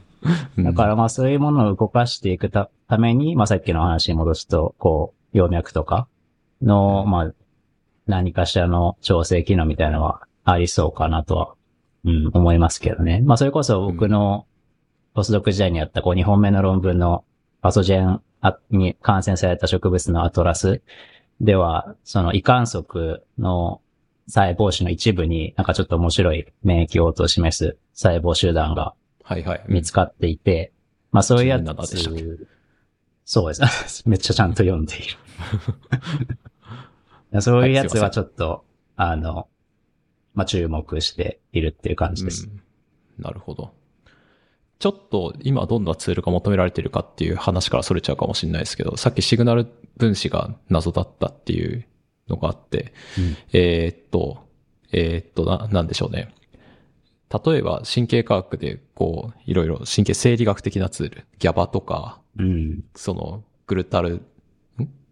だからまあそういうものを動かしていくたために、まあさっきの話に戻すと、こう、葉脈とかの、まあ、何かしらの調整機能みたいなのはありそうかなとは、うん、思いますけどね。まあそれこそ僕のポスドク時代にやったこう2本目の論文のパソジェンに感染された植物のアトラスでは、その胃管束の細胞種の一部になんかちょっと面白い免疫応答を示す細胞集団がはいはい。見つかっていて、まあそういうや17でしたっけ？つ、そうです。めっちゃちゃんと読んでいる。そういうやつはちょっと、あの、まあ注目しているっていう感じです。うんなるほど。ちょっと今どんなツールが求められているかっていう話からそれちゃうかもしれないですけど、さっきシグナル分子が謎だったっていうのがあって、うんえーっと、えーっとな、なんでしょうね。例えば神経科学でこう、いろいろ神経生理学的なツール、GABA とか、うん。そのグルタル、ん？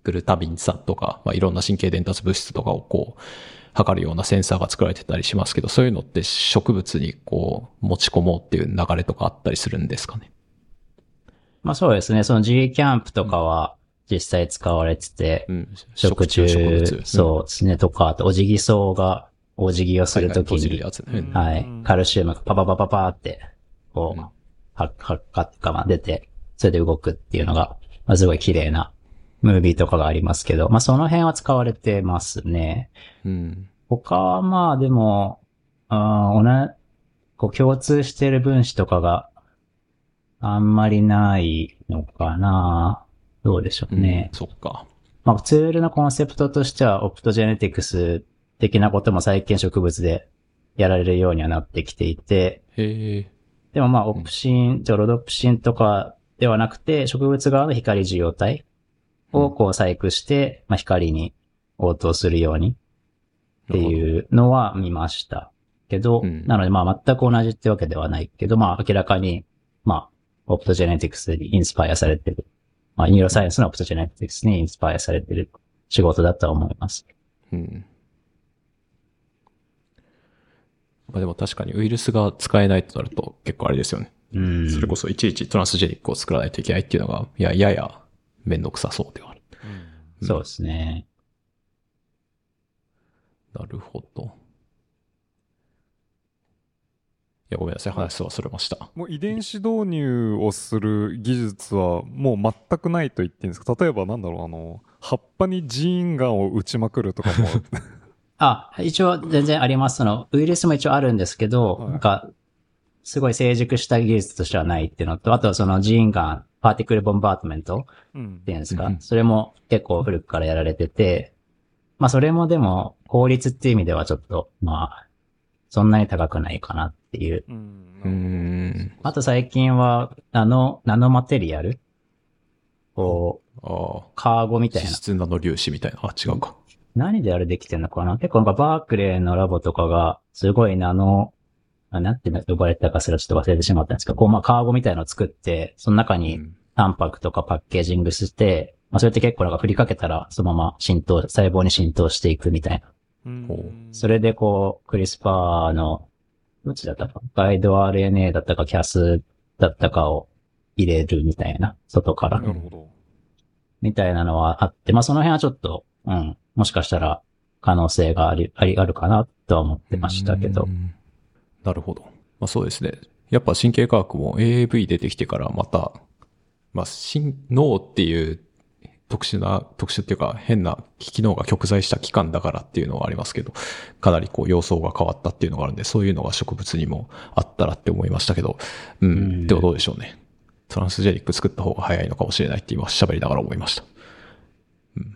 グルタミン酸とか、まあ、いろんな神経伝達物質とかをこう、測るようなセンサーが作られてたりしますけど、そういうのって植物にこう、持ち込もうっていう流れとかあったりするんですかね？まあそうですね。その G キャンプとかは実際使われてて、うん。食虫、植物。そうですね。とか、あと、おじぎ草が、おじぎをするときにはい。カルシウムがパパパパパーって、こう、うんは、はかってか、まあ出て、それで動くっていうのが、まあすごい綺麗なムービーとかがありますけど、まあその辺は使われてますね。うん。他はまあでも、あーおな、こう共通してる分子とかがあんまりないのかなどうでしょうね。そっか。まあツールのコンセプトとしてはオプトジェネティクス的なことも最近植物でやられるようにはなってきていて、へえ。でもまあオプシン、じゃあロドプシンとかではなくて植物側の光受容体をこう細工して、まあ光に応答するようにっていうのは見ました。けど、うんなのでまあ全く同じってわけではないけど、まあ明らかに、まあ、 optogenetics にインスパイアされてる。まあ、 neuroscience の optogenetics にインスパイアされてる仕事だと思います。うん。まあでも確かにウイルスが使えないとなると結構あれですよね。うん。それこそいちいちトランスジェニックを作らないといけないっていうのが、いや、ややめんどくさそうではある。そうですね。なるほど。いや、ごめんなさい。話はそれました。もう遺伝子導入をする技術はもう全くないと言っていいんですか？例えばなんだろう、あの、葉っぱにジーンガンを打ちまくるとかも、あ、一応全然あります。その、ウイルスも一応あるんですけど、はいなんか、すごい成熟した技術としてはないっていうのと、あとはそのジーンガンパーティクルボンバートメントうんっていうんですか、うんそれも結構古くからやられてて、まあそれもでも効率っていう意味ではちょっと、まあ、そんなに高くないかなっていう。うんうーん。あと最近は、ナノ、ナノマテリアル？こう、ああ。カーゴみたいな脂。質ナノ粒子みたいな？あ、違うか。何であれできてんのかな？結構なんかバークレーのラボとかが、すごいナノ、あなんて呼ばれてたかすらちょっと忘れてしまったんですけど、こうまあカーゴみたいのを作って、その中にうんタンパクとかパッケージングして、まあそれって結構なんか振りかけたらそのまま浸透、細胞に浸透していくみたいな。うんほそれでこう、クリスパーの、どっちだったかガイド RNA だったか CAS だったかを入れるみたいな、外から。なるほど。みたいなのはあって、まあその辺はちょっと、うん、もしかしたら可能性があり、あり、あるかなとは思ってましたけどう。んなるほど。まあそうですね。やっぱ神経科学も AAV 出てきてからまた、まあ、心脳っていう特殊な、特殊っていうか変な機能が極在した器官だからっていうのはありますけど、かなりこう様相が変わったっていうのがあるんで、そういうのが植物にもあったらって思いましたけど、うん、うんでもどうでしょうね。トランスジェニック作った方が早いのかもしれないって今喋りながら思いました。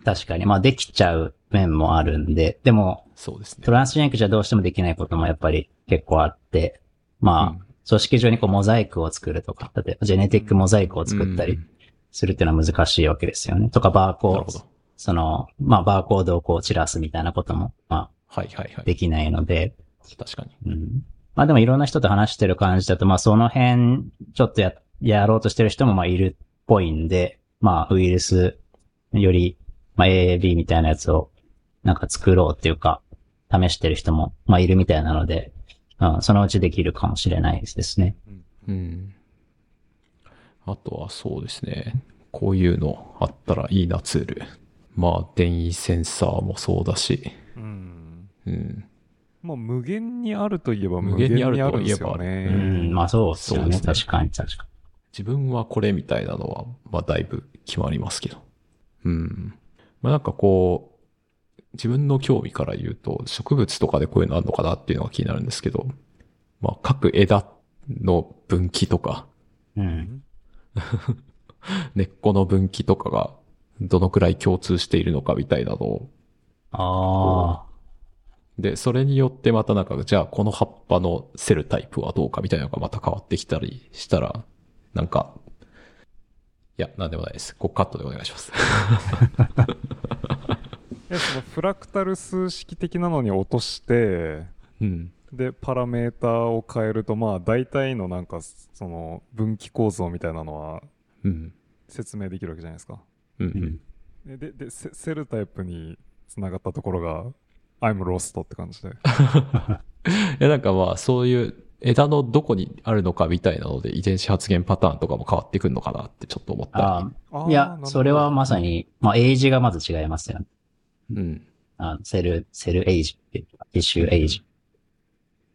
確かに、まあできちゃう面もあるんで、でも、そうですねト。ランスジェニックじゃどうしてもできないこともやっぱり結構あって、まあ、うん組織上にこうモザイクを作るとか、例えばジェネティックモザイクを作ったりうんするっていうのは難しいわけですよね。とかバーコード。その、まあバーコードをこう散らすみたいなことも、まはいはいあはい。できないので、確かに。うん。まあでもいろんな人と話してる感じだと、まあその辺、ちょっとや、やろうとしてる人もまあいるっぽいんで、まあウイルスより、まあ AAB みたいなやつをなんか作ろうっていうか、試してる人もまあいるみたいなので、うん、そのうちできるかもしれないですね。うん。あとはそうですね。こういうのあったらいいなツール。まあ、電位センサーもそうだし。うん。うん。まあ、無限にあるといえば無無限限にあるとるんですようね。ん、まあそうですよね。そうですね確かに確か自分はこれみたいなのは、まあ、だいぶ決まりますけど。うん。まあ、なんかこう、自分の興味から言うと、植物とかでこういうのあるのかなっていうのが気になるんですけど、まあ、各枝の分岐とか、に。うん。根っこの分岐とかが、どのくらい共通しているのかみたいなのをああ。で、それによってまたなんか、じゃあこの葉っぱのセルタイプはどうかみたいなのがまた変わってきたりしたら、なんか、いや、なんでもないです。ここカットでお願いします。えそのフラクタル数式的なのに落として、うん。で、パラメーターを変えると、まあ、大体のなんか、その、分岐構造みたいなのはうん。説明できるわけじゃないですか。うん。うん。で、で、でセ cell type に繋がったところが、I'm lost って感じで。いや、なんかまあ、そういう枝のどこにあるのかみたいなので、遺伝子発現パターンとかも変わってくるのかなってちょっと思ったり。いや、それはまさ。に、まあ、エイジがまず違いますよね。うん。あの cell、cell age っていうか、 tissue age。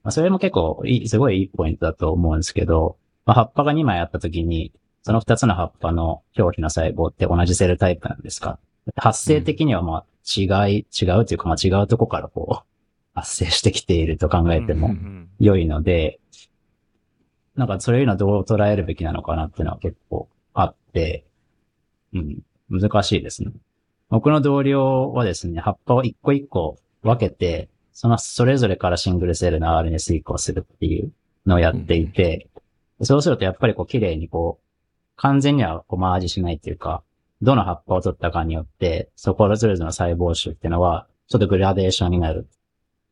まあ、それも結構いい、すごいいいポイントだと思うんですけど、まあ、葉っぱが2枚あった時に、その2つの葉っぱの表皮の細胞って同じセルタイプなんですか？発生的にはまあ違い、違うというかまあ違うとこからこう、発生してきていると考えても良いので、なんかそういうのはどう捉えるべきなのかなっていうのは結構あって、うん、難しいですね。僕の同僚はですね、葉っぱを一個一個分けて、そのそれぞれからシングルセルの RNA 遂行するっていうのをやっていて、そうするとやっぱりこう綺麗にこう、完全にはこうマージしないっていうか、どの葉っぱを取ったかによって、そこそれぞれの細胞種っていうのは、ちょっとグラデーションになる。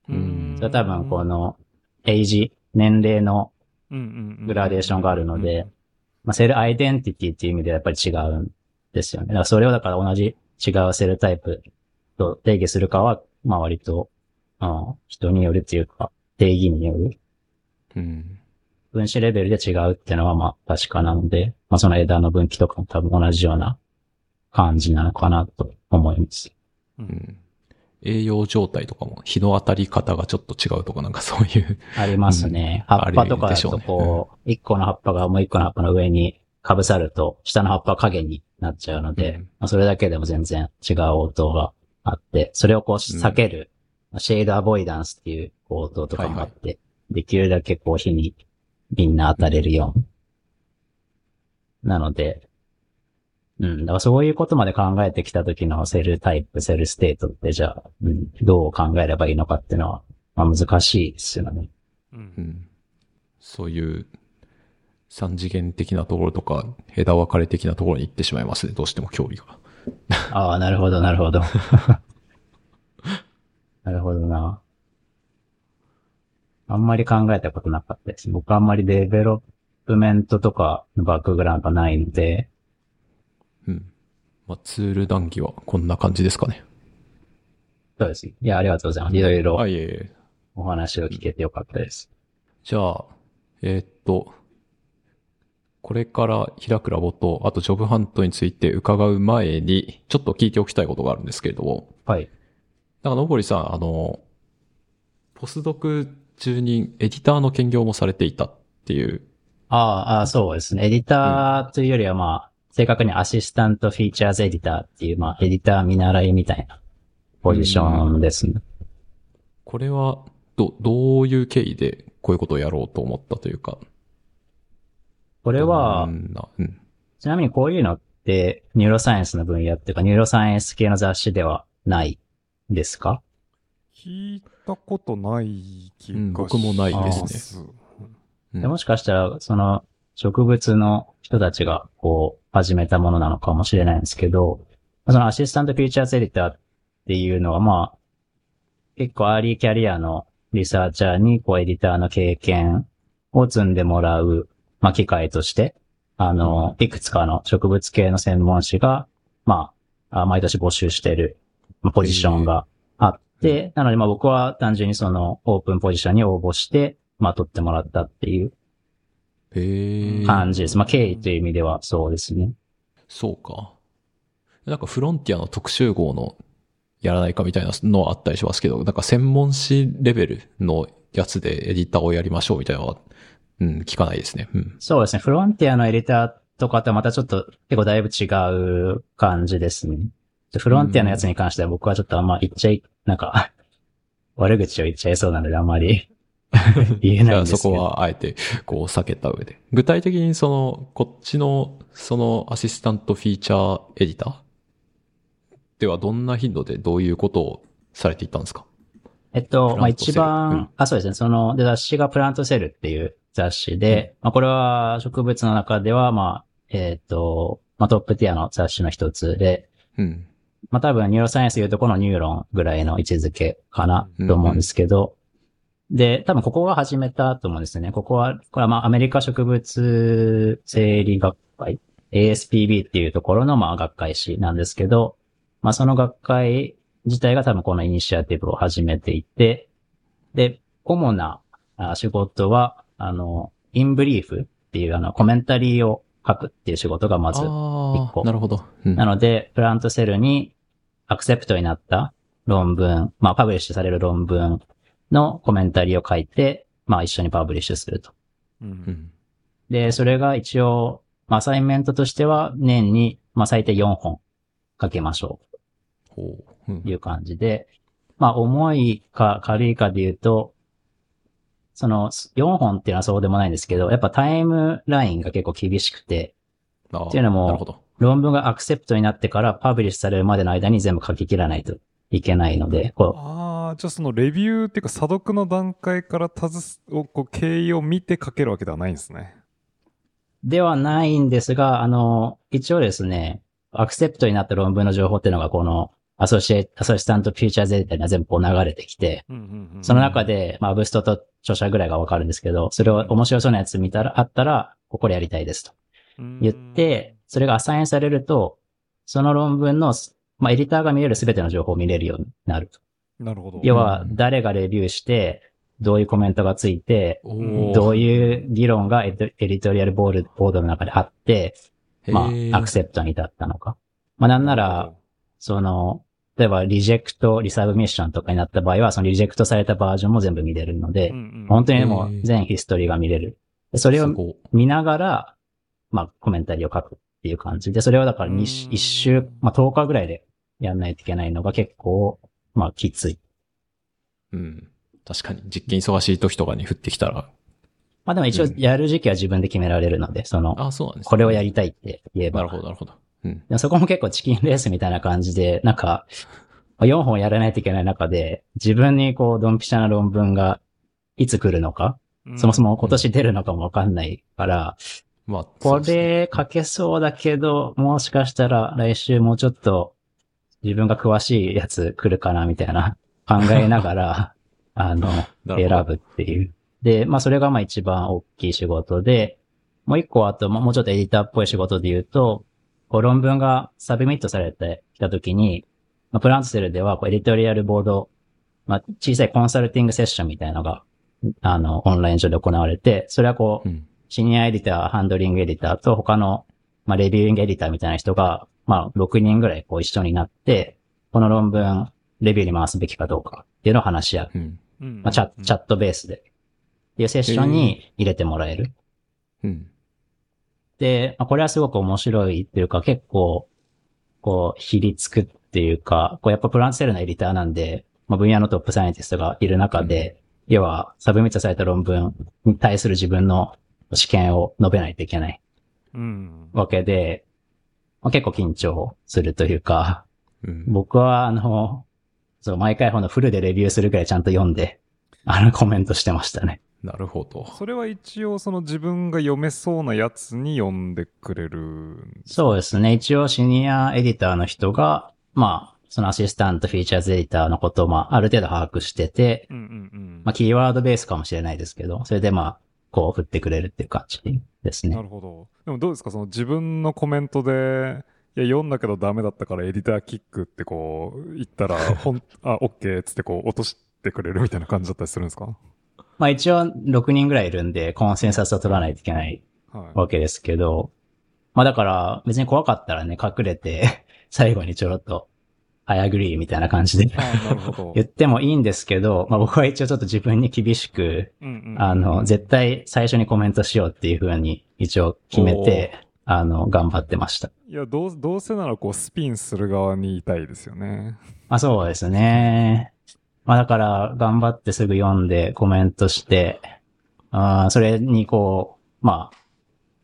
うんそれは多分こ、の、エイジ、年齢のググラデーションがあるので、まあ、セルアイデンティティっていう意味ではやっぱり違うんですよね。だからそれをだから同じ違うセルタイプと定義するかは、まあ割と、うん、人によるっていうか、定義による。うん。分子レベルで違うっていうのはまあ確かなので、まあその枝の分岐とかも多分同じような感じなのかなと思います。うん。栄養状態とかも、日の当たり方がちょっと違うとか、なんかそういう。ありますね。葉っぱとかだとこう、一個の葉っぱがもう一個の葉っぱの上に被さると、下の葉っぱは影になっちゃうので、うんまあそれだけでも全然違う応答があって、それをこう避ける、 shade avoidance っていう応答とかもあって、できるだけこう日にみんな当たれるように。なので、うん。だからそういうことまで考えてきた時の cell type、cell state ってじゃあ、うん、どう考えればいいのかっていうのは、まあ難しいですよね。う。うんん。そういう三次元的なところとか、枝分かれ的なところに行ってしまいますね。どうしても興味が。ああ、なるほど、なるほど。なるほどな。あんまり考えたことなかったです。僕あんまり development とかのバックグラウンドがないので、うん。まあ、ツール談義はこんな感じですかね。そうです。いや、ありがとうございます。いろいろあ、いえいえ。お話を聞けてよかったです。じゃあ、えーっと、これから開くラボと、あと job hunt について伺う前に、ちょっと聞いておきたいことがあるんですけれども、はい。なんか、のぼりさん、あの、ポスドク中にエディターの兼業もされていたっていう、ああ、そうですね。エディターというよりはまあ、正確に assistant features editor っていう、まあ、エディター見習いみたいなポジションですね。これは、ど、どういう経緯でこういうことをやろうと思ったというか。ここれは、な、うん。ちなみにこういうのって、 neuroscience の分野っていうか、 neuroscience 系の雑誌ではないですか？聞いたことない気がしうん僕もないですね。うん。でもしかしたら、その、植物の人たちが、こう、始めたものなのかもしれないんですけど、その assistant features editor っていうのは、まあ、結構 early career のリサーチャーに、こう、エディターの経験を積んでもらう、まあ、機会として、あの、いくつかの植物系の専門誌が、まあ、あ毎年募集しているまあポジションがあって、なので、まあ僕は単純にそのオープンポジションに応募して、まあ取ってもらったっていう。感じです。まあ経緯という意味ではそうですね。そうか。なんかフロンティアの特集号のやらないかみたいなのあったりしますけど、なんか専門誌レベルのやつでエディターをやりましょうみたいなのは、うん、聞かないですね。うん。そうですね。フロンティアのエディターとかとはまたちょっと結構だいぶ違う感じですね。でフロンティアのやつに関しては僕はちょっとあんま言っちゃい、なんか、悪口を言っちゃいそうなのであんまり 言えないんですけど。こはあえてこう避けた上で。具体的にその、こっちのそのアシスタントフィーチャーエディターではどんな頻度でどういうことをされていったんですか？えっと、まあ、一番、うんあ、そうですね。その、で、雑誌が Plant Cell っていう雑誌で、まあ、これは植物の中では、まあ、えっと、まあ、 top tier の雑誌の一つで、うん。まあ、多分 neuroscience でいうとこの Neuron ぐらいの位置づけかなと思うんですけど、で、多分ここが始めたと思うんですね。ここは、これはまあアメリカ植物生理学会 ASPB っていうところのまあ学会誌なんですけど、まあその学会自体が多分このイニシアティブを始めていて、で、主なあ仕事は、あの、 In Brief っていうあのコメンタリーを書くっていう仕事がまず一あ個あ、なるほど。うんなので、 Plant Cell に accept になった論文、まあ、 publish される論文のコメンタリーを書いて、まあ、一緒に publish すると。う。うんん。で、それが一応、まあ、アサインメントとしては、年に、まあ、最低4本書けましょほう。という感じで、まあ、重いか軽いかで言うと、その4本っていうのはそうでもないんですけど、やっぱタイムラインが結構厳しくて、っていうのもなるほど。論文がアクセプトになってからパブリッシュされるまでの間に全部書き切らないといけないので、こう、ああ、じゃあそのレビューっていうか、査読の段階からたずを、こう、経緯を見て書けるわけではないんですね。ではないんですが、あの、一応ですね、アクセプトになった論文の情報っていうのがこの、アソシエ、アソシスタントフューチャーゼータには全部こう流れてきて、うんうんうん。その中で、まあ、アブストと著者ぐらいがわかるんですけど、それを面白そうなやつ見たら、あったら、ここでやりたいですとうん言って、それがアサインされると、その論文の、まあ、エディターが見れるすべての情報を見れるようになると。なるほど。要は、誰がレビューして、どういうコメントがついて、どういう議論がエデ editorial ボール board の中であって、まあ、 accept に至ったのか。まあ、なんなら、その、例えば、 reject、resubmission とかになった場合は、その reject されたバージョンも全部見れるので、うんうん本当にもう全ヒストリーが見れる。でそれを見ながら、まあ、コメンタリーを書くっていう感じ。で、それをだからうん。1、一週、まあ、10日ぐらいでやんないといけないのが結構、まあ、きつい。うん。確かに、実験忙しい時とかに降ってきたら、まあ、でも一応うん。やる時期は自分で決められるので、その、あ、そうなんですね。これをやりたいって言えば、なるほど、なるほど。うん。でもそこも結構チキンレースみたいな感じで、なんか、4本やらないといけない中で、自分にこう、ドンピシャな論文がいつ来るのか、そもそも今年出るのかもわかんないから、まあ、これ書けそうだけど、もしかしたら来週もうちょっと自分が詳しいやつ来るかなみたいな 考えながら、あの、選ぶっていう。で、まあそれがまあ一番大きい仕事で、もう一個あと、まあもうちょっとエディターっぽい仕事で言うと、こう論文が submit されてきたときに、まあ、 Plant Cell ではこう editorial board、まあ小さい consulting session みたいなのが、あの、オンライン上で行われて、それはこうう、ん。 senior editor、handling editor と他の、まあ、 reviewing editor みたいな人が、まあ、6人ぐらいこう一緒になって、この論文、レビューに回すべきかどうかっていうのを話し合う。うん。うんまあ、チャチャットベースで。っていうセッションに入れてもらえる。うん。で、まあ、これはすごく面白いっていうか、結構、こう、ひりつくっていうか、こう、やっぱ Plant Cell のエディターなんで、まあ、分野の top scientist がいる中で、要は、 submit された論文に対する自分の試験を述べないといけない。うん。わけで、まあ、結構緊張するというか、うん。僕はあの、そう、毎回このフルでレビューするくらいちゃんと読んで、あのコメントしてましたね。なるほど。それは一応その自分が読めそうなやつに読んでくれるそうですね。一応シニアエディターの人が、まあ、そのアシスタント、フィーチャーズエディターのことを、まあ、ある程度把握してて、うんうんうん。まあ、キーワードベースかもしれないですけど、それでまあ、こう振ってくれるっていう感じですねな。るほど。でもどうですか？その自分のコメントで、いや、読んだけどダメだったからエディターキックってこう、言ったら、ほん、あ、オッケーっつってこう、落としてくれるみたいな感じだったりするんですか？まあ一応6人ぐらいいるんで、コンセンサスを取らないといけないはい。わけですけど、まあだから別に怖かったらね、隠れて、最後にちょろっと、I agree みたいな感じで。言ってもいいんですけど、まあ僕は一応ちょっと自分に厳しく、うんうんうんあの、絶対最初にコメントしようっていう風に一応決めて、あの、頑張ってました。いや、どう、どうせならこう、スピンする側にいたいですよね。まあそうですね。まあだから、頑張ってすぐ読んでコメントして、あーそれにこう、まあ、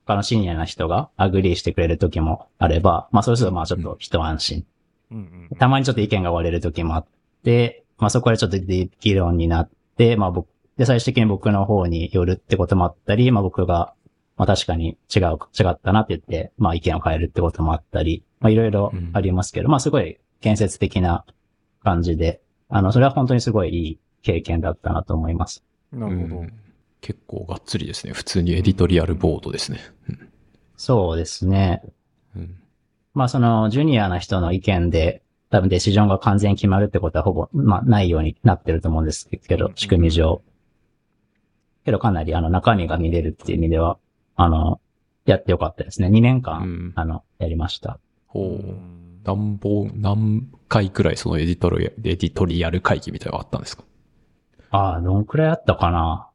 他のシニアな人が agree してくれる時もあれば、まあそうするとまあちょっと一安心。うんうんうん。たまにちょっと意見が割れる時もあって、まあそこでちょっと議論になって、まあ僕、で最終的に僕の方によるってこともあったり、まあ僕が、まあ確かに違う、違ったなって言って、まあ意見を変えるってこともあったり、まあいろいろありますけど、まあすごい建設的な感じで、あの、それは本当にすごいいい経験だったなと思います。なるほど。うん結構がっつりですね。普通にエディトリアルボードですね。そうですね。うん。まあその、ジュニアな人の意見で、多分デシジョンが完全に決まるってことはほぼ、まあないようになってると思うんですけど、仕組み上。けどかなりあの中身が見れるっていう意味では、あの、やってよかったですね。2年う間、ん。あの、やりました。ほう。うん何本、何回くらいそのエディトリアエディトリアル会議みたいなのがあったんですか？ああ、どんくらいあったかな。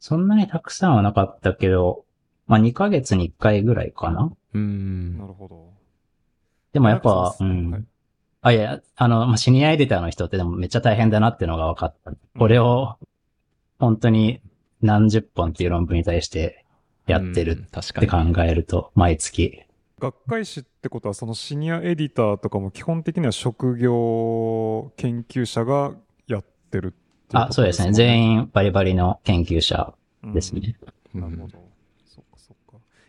そんなにたくさんはなかったけど、まあ2ヶ月に1回ぐらいかな。うーんな。るほど。でもやっぱ、ううん。はいあ、いや、あの、まあ、シニアエディターの人ってでもめっちゃ大変だなっていうのが分かった。これを、本当に何十本っていう論文に対してやってうんる確って考かに。えると、毎月。学会誌ってことは、そのシニアエディターとかも基本的には職業研究者がやってるっていうことあ、そうですね。員全員バリバリの研究者ですね。なるほど。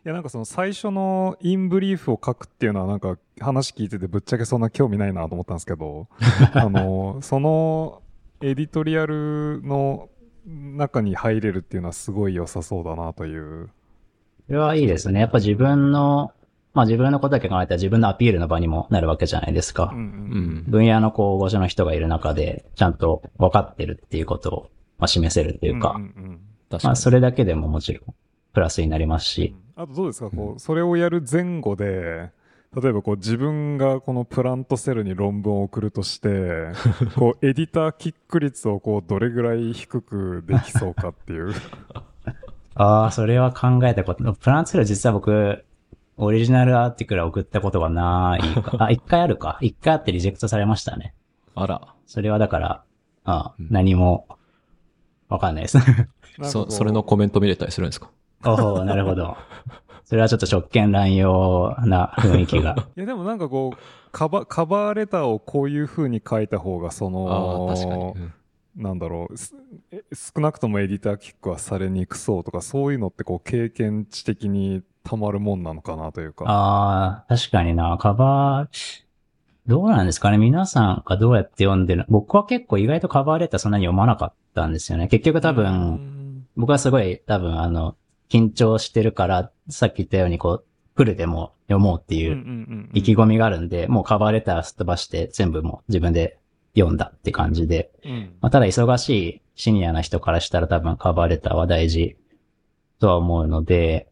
や、なんかその最初のインブリーフを書くっていうのはなんか話聞いててぶっちゃけそんな興味ないなと思ったんですけど、あの、そのエディトリアルの中に入れるっていうのはすごい良さそうだなという。それはいいですね。やっぱ自分の、まあ自分のことだけ考えたら自分のアピールの場にもなるわけじゃないですか。うんうん。分野のこう、ご所の人がいる中で、ちゃんと分かってるっていうことを、まあ、示せるっていうか、んん確かに。まあそれだけでももちろん、プラスになりますうし、んあとどうですか、こう、それをやる前後で、例えばこう自分がこのプラントセルに論文を送るとして、こうエディターキック率をこうどれぐらい低くできそうかっていう。ああ、それは考えたこと。プランツセル実は僕、オリジナルアーティクルは送ったことがないか。あ、一回あるか。一回あってリジェクトされましたね。あら。それはだから、ああうん何も、わかんないです。そ、うそれのコメント見れたりするんですか？おおなるほど。それはちょっと職権乱用な雰囲気が。いやでもなんかこう、カバカバーレターをこういう風に書いた方が、そああ、確かに。のう、んなんだろう、少なくともエディターキックはされにくそうとか、そういうのってこう経験値的にたまるもんなのかなというか。ああ、確かにな。カバー、どうなんですかね皆さんがどうやって読んでる僕は結構意外とカバーレターそんなに読まなかったんですよね。結局多う分、ん僕はすごい多分あの、緊張してるから、さっき言ったようにこう、フルでも読もうっていう意気込みがあるんで、もうカバーレターすっ飛ばして全部もう自分で読んだって感じで。うんまあ、ただ忙しいシニアな人からしたら多分カバーレターは大事とは思うので、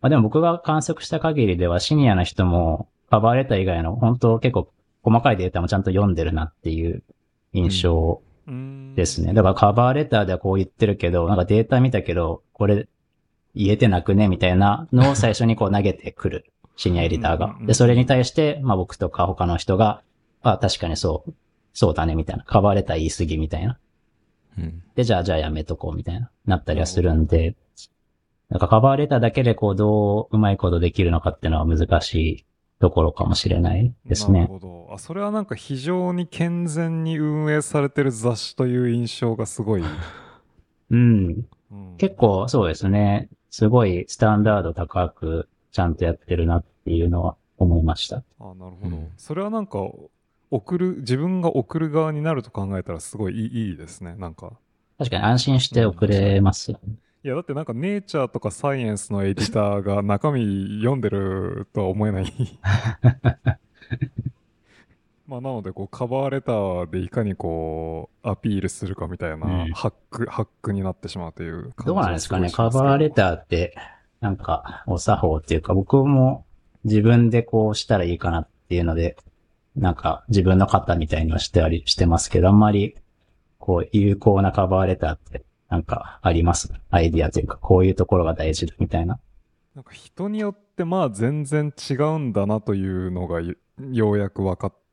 まあでも僕が観測した限りではシニアな人もカバーレター以外の本当結構細かいデータもちゃんと読んでるなっていう印象うんですね。だからカバーレターではこう言ってるけど、なんかデータ見たけど、これ言えてなくねみたいなのを最初にこう投げてくる シニアエディターがで、それに対して、まあ僕とか他の人が、あ、確かにそう、そうだねみたいな。カバーレター言い過ぎみたいな。うんで、じゃあ、じゃあやめとこうみたいな、なったりはするんで、なんかカバーレターだけでこう、どううまいことできるのかっていうのは難しいところかもしれないですね。なるほど。あ、それはなんか非常に健全に運営されてる雑誌という印象がすごい。うん。うん結構そうですね。すごいスタンダード高くちゃんとやってるなっていうのは思いました。あ、なるほど。うんそれはなんか、送る、自分が送る側になると考えたらすごいいいですね。なんか。確かに安心して送れますよね。いや、だってなんかネイチャーとかサイエンスのエディターが中身読んでるとは思えない。まあなので、こう、カバーレターでいかにこう、アピールするかみたいなうん。ハック、ハックになってしまうという感じどうなんですかね。カバーレターって、なんか、お作法っていうか、僕も自分でこうしたらいいかなっていうので、なんか自分の型みたいにはしてあり、してますけど、あんまり、こう、有効なカバーレターって、なんかあります？アイディアというか、こういうところが大事だみたいな。なんか人によってまあ全然違うんだなというのがよようやく分かって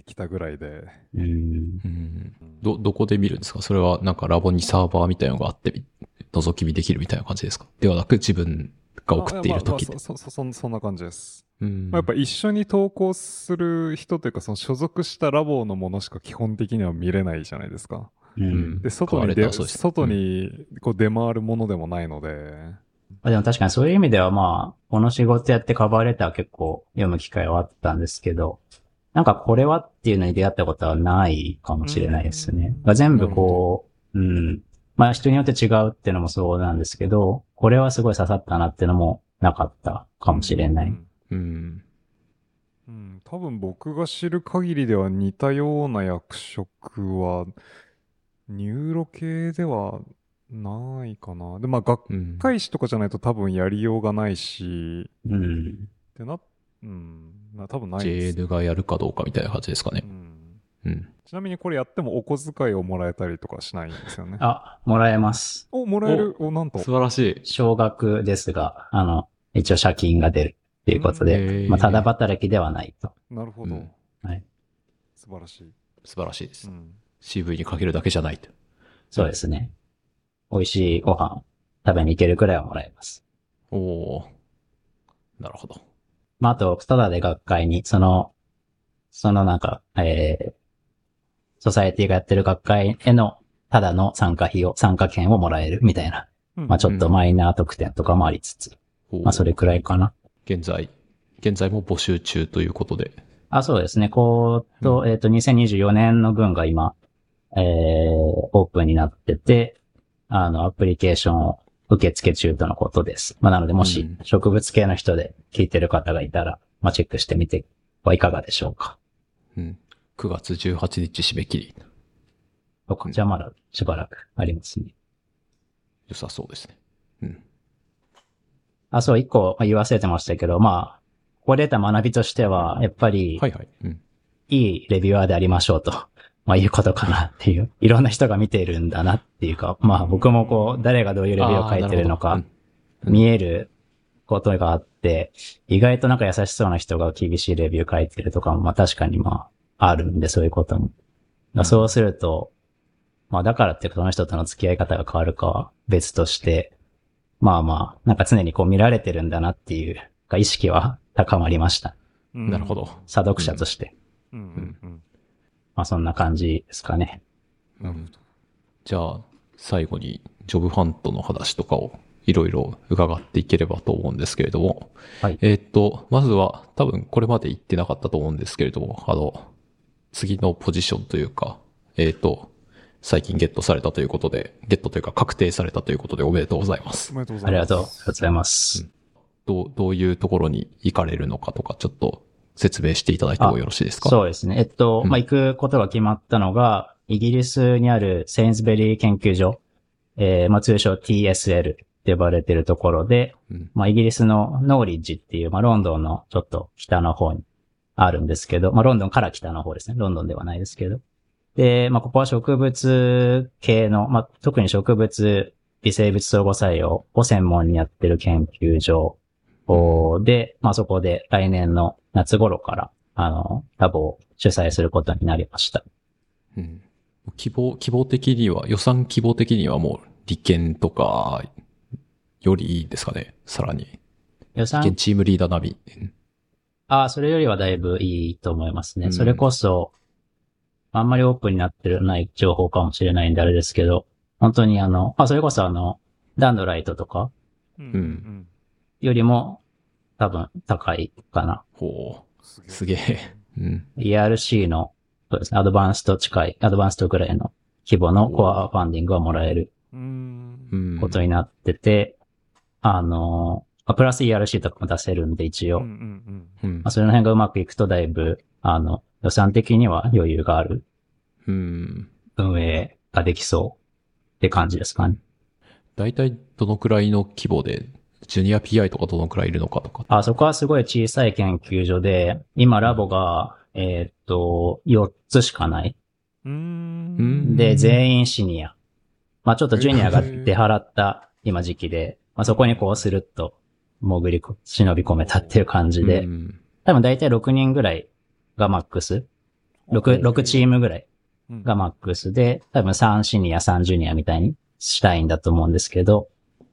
きたぐらいで。うん。うんど、どこで見るんですか？それはなんかラボにサーバーみたいなのがあってみ、覗き見できるみたいな感じですか？ではなく自分が送っている時でまあまあまあ。そそそそんな感じです。うんまあ、やっぱ一緒に投稿する人というかその所属したラボのものしか基本的には見れないじゃないですか。ううんん。で、外にカバーレで、ターはそうです外にこう出回るものでもないので。まあでも確かにそういう意味ではまあ、この仕事やってカバーレター結構読む機会はあったんですけど、なんかこれはっていうのに出会ったことはないかもしれないですね。まあ全部こう、うん。まあ人によって違うっていうのもそうなんですけど、これはすごい刺さったなっていうのもなかったかもしれない。うんうん。うん、多分僕が知る限りでは似たような役職は、ニューロ系ではないかな。で、まあ学うん。会誌とかじゃないと多分やりようがないし、うん。ってな、うん、な多分ないです、JN がやるかどうかみたいな感じですかねう。ん。うん。ちなみにこれやってもお小遣いをもらえたりとかしないんですよね。あ、もらえます。お、もらえる？お、なんと？素晴らしい。少額ですが、あの、一応借金が出るっていうことで、ーまあただ働きではないと。なるほど。うんはい。素晴らしい。素晴らしいですう。ん。CV にかけるだけじゃないと。そうですね。美味しいご飯食べに行けるくらいはもらえます。おおなるほど。まあ、あと、ただで学会に、その、そのなんか、えー、ソサエティがやってる学会への、ただの参加費を、参加券をもらえるみたいな、うんまあちょっとマイナー特典とかもありつつ、おーまあそれくらいかな。現在、現在も募集中ということで。あ、そうですね。こうと、えっ、と、2024年の分が今、えー、オープンになってて、あの、アプリケーションを受付中とのことです。まあ、なので、もしうん、植物系の人で聞いてる方がいたら、まあ、チェックしてみてはいかがでしょうか。うん。9月18日締め切り。かじゃあまだしばらくありますね。良さそうですね。うん。あ、そう、一個言い忘れてましたけど、まあ、ここで得た学びとしては、やっぱり、はいはい。うん。いいレビュアーでありましょうと、まあいうことかなっていう。いろんな人が見ているんだなっていうか、まあ僕もこう、誰がどういうレビューを書いてるのか見えることがあって、意外となんか優しそうな人が厳しいレビュー書いてるとかも、まあ確かにまあ、あるんで、そういうことも。そうすると、まあだからってその人との付き合い方が変わるかは別として、まあまあ、なんか常にこう見られてるんだなっていう、意識は高まりました。なるほ。ど。査読者として。うん。まあそんな感じですかね。なるほど。じゃあ、最後にジョブハントの話とかをいろいろ伺っていければと思うんですけれども。はいえーっと、まずは多分これまで言ってなかったと思うんですけれども、あの、次のポジションというか、えーっと、最近ゲットされたということで、ゲットというか確定されたということでおめでとうございますお。めでとうございます。ありがとうございます。どう、どういうところに行かれるのかとか、ちょっと説明していただいてもよろしいですか？そうですね。えっと、うんまあ、行くことが決まったのが、イギリスにあるセインズベリー研究所、えー、まあ、通称 TSL って呼ばれてるところで、うんまあ、イギリスのノーリッジっていう、まあ、ロンドンのちょっと北の方にあるんですけど、まあ、ロンドンから北の方ですね。ロンドンではないですけど。で、まあ、ここは植物系の、まあ、特に植物微生物相互作用を専門にやってる研究所で、まあ、そこで来年の夏頃から、あの、ラボを主催することになりました。うん希望、希望的には、予算希望的にはもう、利権とか、よりいいですかねさらに。予算？利権チームリーダー並み。うんああ、それよりはだいぶいいと思いますね。うんそれこそ、あんまりオープンになってない情報かもしれないんであれですけど、本当にあの、あ、それこそあの、ダンドライトとかうんうんよりも多分高いかな。ほすげう、すげえ。うん。ERC の、そうですね、アドバンスト近い、アドバンストぐらいの規模のコアファンディングがもらえるえ。うんう。ん。ことになってて、あの、まあプラス ERC とかも出せるんで一応、うんうんうんまあ、その辺がうまくいくとだいぶ、あの、予算的には余裕があるうん。運営ができそうって感じですかね。大体どのくらいの規模で、ジュニア PI とかどのくらいいるのかとか。あ、そこはすごい小さい研究所で、今ラボが、えーっと、4つしかない。うん。で、全員シニア。まあちょっとジュニアが出払った今時期で、まあそこにこうスルッと潜りこ、忍び込めたっていう感じで、うん多分大体6人ぐらいがマックス。6、6チームぐらいうんがマックスで、多分3シニア、3ジュニアみたいにしたいんだと思うんですけど、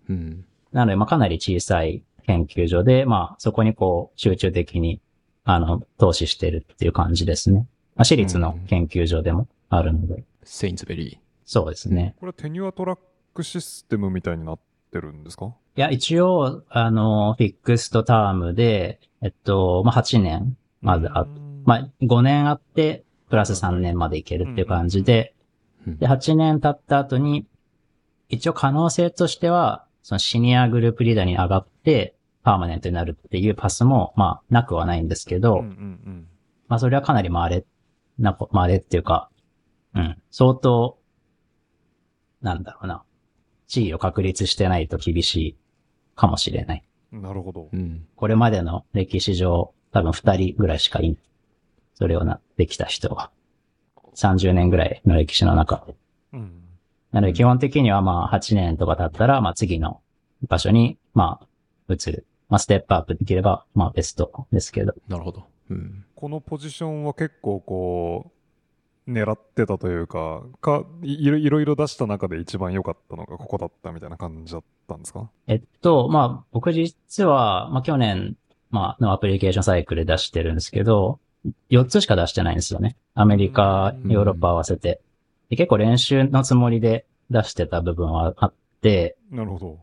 うん。なので、まあ、かなり小さい研究所で、まあ、そこにこう、集中的に、あの、投資してるっていう感じですね。まあ、私立の研究所でもあるので、セインズベリそうですね。これテニュアトラックシステムみたいになってるんですか？いや、一応、あの、フィックストタームで、えっと、まあ、8年まずあ、うん。まあ、5年あって、プラス3年までいけるっていう感じで、うんで、8年経った後に、一応可能性としては、そのシニアグループリーダーに上がって、パーマネントになるっていうパスも、まあ、なくはないんですけど、うんうんまあ、それはかなり稀なこ、稀っていうか、うん、相当、なんだろうな、地位を確立してないと厳しいかもしれない。うん。なるほどー。。うん。これまでの歴史上、多分二人ぐらいしかいない。それをな、できた人は。30年ぐらいの歴史の中で。うん。なので基本的にはまあ8年とか経ったら、まあ次の場所に、まあ移る。まあステップアップできれば、まあベストですけど。なるほど。うん。このポジションは結構こう、狙ってたというか、か、いいろいろいろ出した中で一番良かったのがここだったみたいな感じだったんですか？えっと、まあ僕実は、まあ去年、まあのアプリケーションサイクルで出してるんですけど、4つしか出してないんですよね。アメリカ、うんヨーロッパ合わせて。で結構練習のつもりで出してた部分はあって、なるほど。っ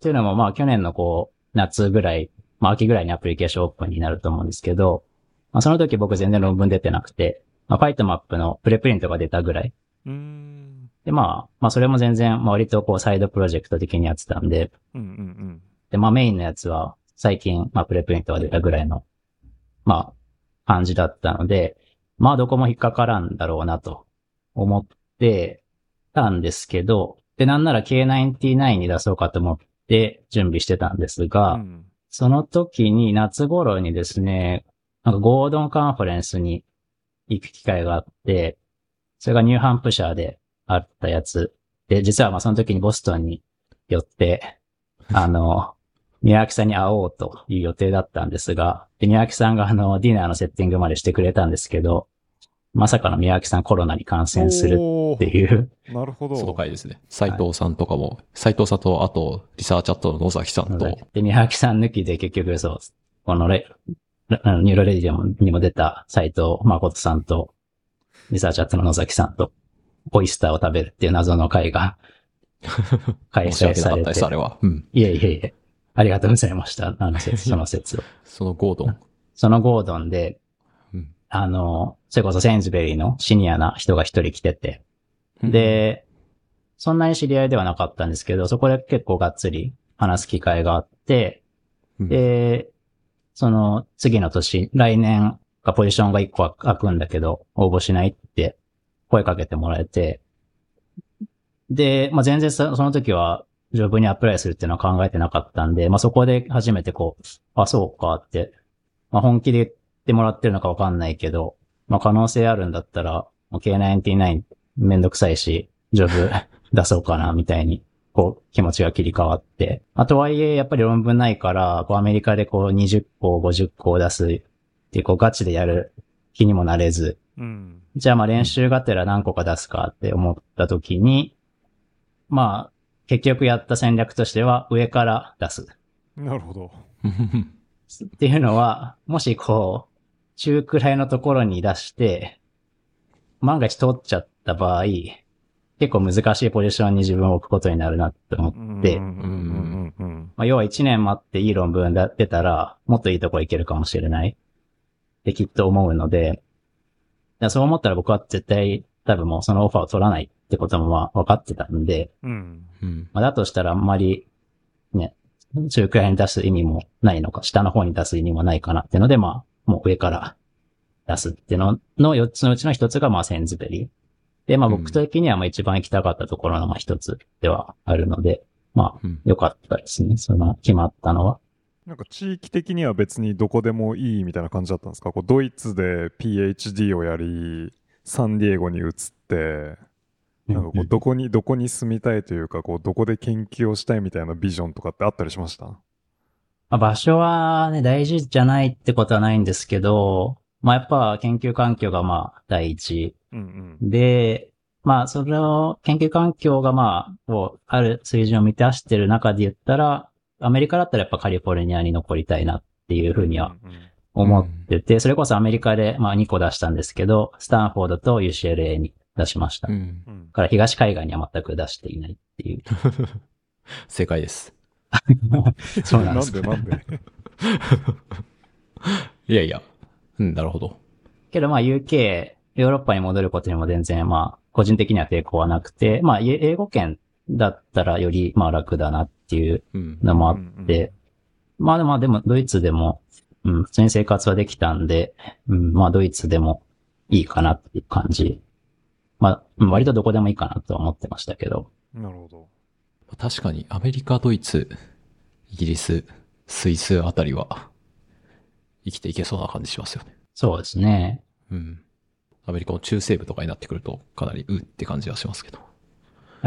ていうのも、まあ去年のこう、夏ぐらい、まあ秋ぐらいにアプリケーションオープンになると思うんですけど、まあその時僕全然論文出てなくて、まあ PyTomap のプレプリントが出たぐらい。うーん。で、まあ、まあそれも全然、まあ割とこうサイドプロジェクト的にやってたんで、うんうんで、まあメインのやつは最近、まあプレプリントが出たぐらいの、まあ、感じだったので、まあどこも引っかからんだろうなと思ってたんですけど、で、なんなら K99 に出そうかと思って準備してたんですうが、ん。うん。その時に夏頃にですね、なんかゴードンカンファレンスに行く機会があって、それがニューハンプシャーであったやつ。で、実はまあその時にボストンに寄って、あの、宮脇さんに会おうという予定だったんですが、で宮脇さんがあの、ディナーのセッティングまでしてくれたんですけど、まさかの宮脇さんコロナに感染するおっていう。ーなるほど。その回ですね。斉藤さんとかも、斉藤さんと、あと、リサーチャットの野崎さんと、で、宮脇さん抜きで結局そう、このレ、あの NeuroRadio にも出た斉藤誠さんと、リサーチャットの野崎さんと、オイスターを食べるっていう謎の会が 開催されて訳なかったです、あ。れは。うん。いえいえいえ。ありがとうございました。あの節、その節を。そのゴードン。そのゴードンで、うんあの、それこそセンズベリーのシニアな人が一人来てて、で、そんなに知り合いではなかったんですけど、そこで結構がっつり話す機会があって、うん、で、その次の年、来年がポジションが一個空くんだけど、応募しないって声かけてもらえて、で、まあ、全然そその時は、ジョブにアプライするっていうのは考えてなかったんで、まあ、そこで初めてこう、あ、そうかって、まあ、本気で言ってもらってるのかわかんないけど、まあ、可能性あるんだったら、もう K99 めんどくさいし、ジョブ 出そうかな、みたいに、こう、気持ちが切り替わって。あとはいえ、やっぱり論文ないから、こう、アメリカでこう、20個、50個を出すっていう、こう、ガチでやる気にもなれず、うん。じゃあまあ練習がてら何個か出すかって思った時に、まあ、結局やった戦略としては上から出す。なるほど。っていうのは、もしこう、中くらいのところに出して、万が一通っちゃった場合、結構難しいポジションに自分を置くことになるなって思って、要は1年待っていい論文が出たら、もっといいとこ行けるかもしれない。ってきっと思うので、そう思ったら僕は絶対多分もうそのオファーを取らないってこともまあ分かってたんで、うん。うん。まあ、だとしたらあんまり、ね、中くらいに出す意味もないのか、下の方に出す意味もないかなっていうので、まあ、もう上から出すっていうのの4つのうちの1つがまあセンズベリー。で、まあうん僕的にはまあ一番行きたかったところのまあ1つではあるので、まあうん良かったですね。その決まったのは。なんか地域的には別にどこでもいいみたいな感じだったんですか？こうドイツで PhD をやり、サンディエゴに移って、なんかこうどこに、どこに住みたいというか、こうどこで研究をしたいみたいなビジョンとかってあったりしました？まあ、場所はね、大事じゃないってことはないんですけど、まあやっぱ研究環境がまあ第一うんで、まあ、それを、研究環境がまあ、こう、ある水準を満たしてる中で言ったら、アメリカだったらやっぱカリフォルニアに残りたいなっていうふうにはうんうん思ってて、それこそアメリカでまあ2個出したんですけど、スタンフォードと UCLA に出しました。だうん。うんから東海岸には全く出していないっていう。正解です。そうなんですなんでなんで？いやいや。うん、なるほど。けどまあ UK、ヨーロッパに戻ることにも全然まあ、個人的には抵抗はなくて、まあ、い英語圏だったらよりまあ楽だなっていううん。のもあって、まあでも、でも、ドイツでも、うん、普通に生活はできたんで、うん、まあドイツでもいいかなっていう感じ。まあ、うん割とどこでもいいかなとは思ってましたけど。なるほど。確かに、アメリカ、ドイツ、イギリス、スイスあたりは、生きていけそうな感じしますよね。そうですね。うん。アメリカの中西部とかになってくると、かなり、うって感じはしますけど。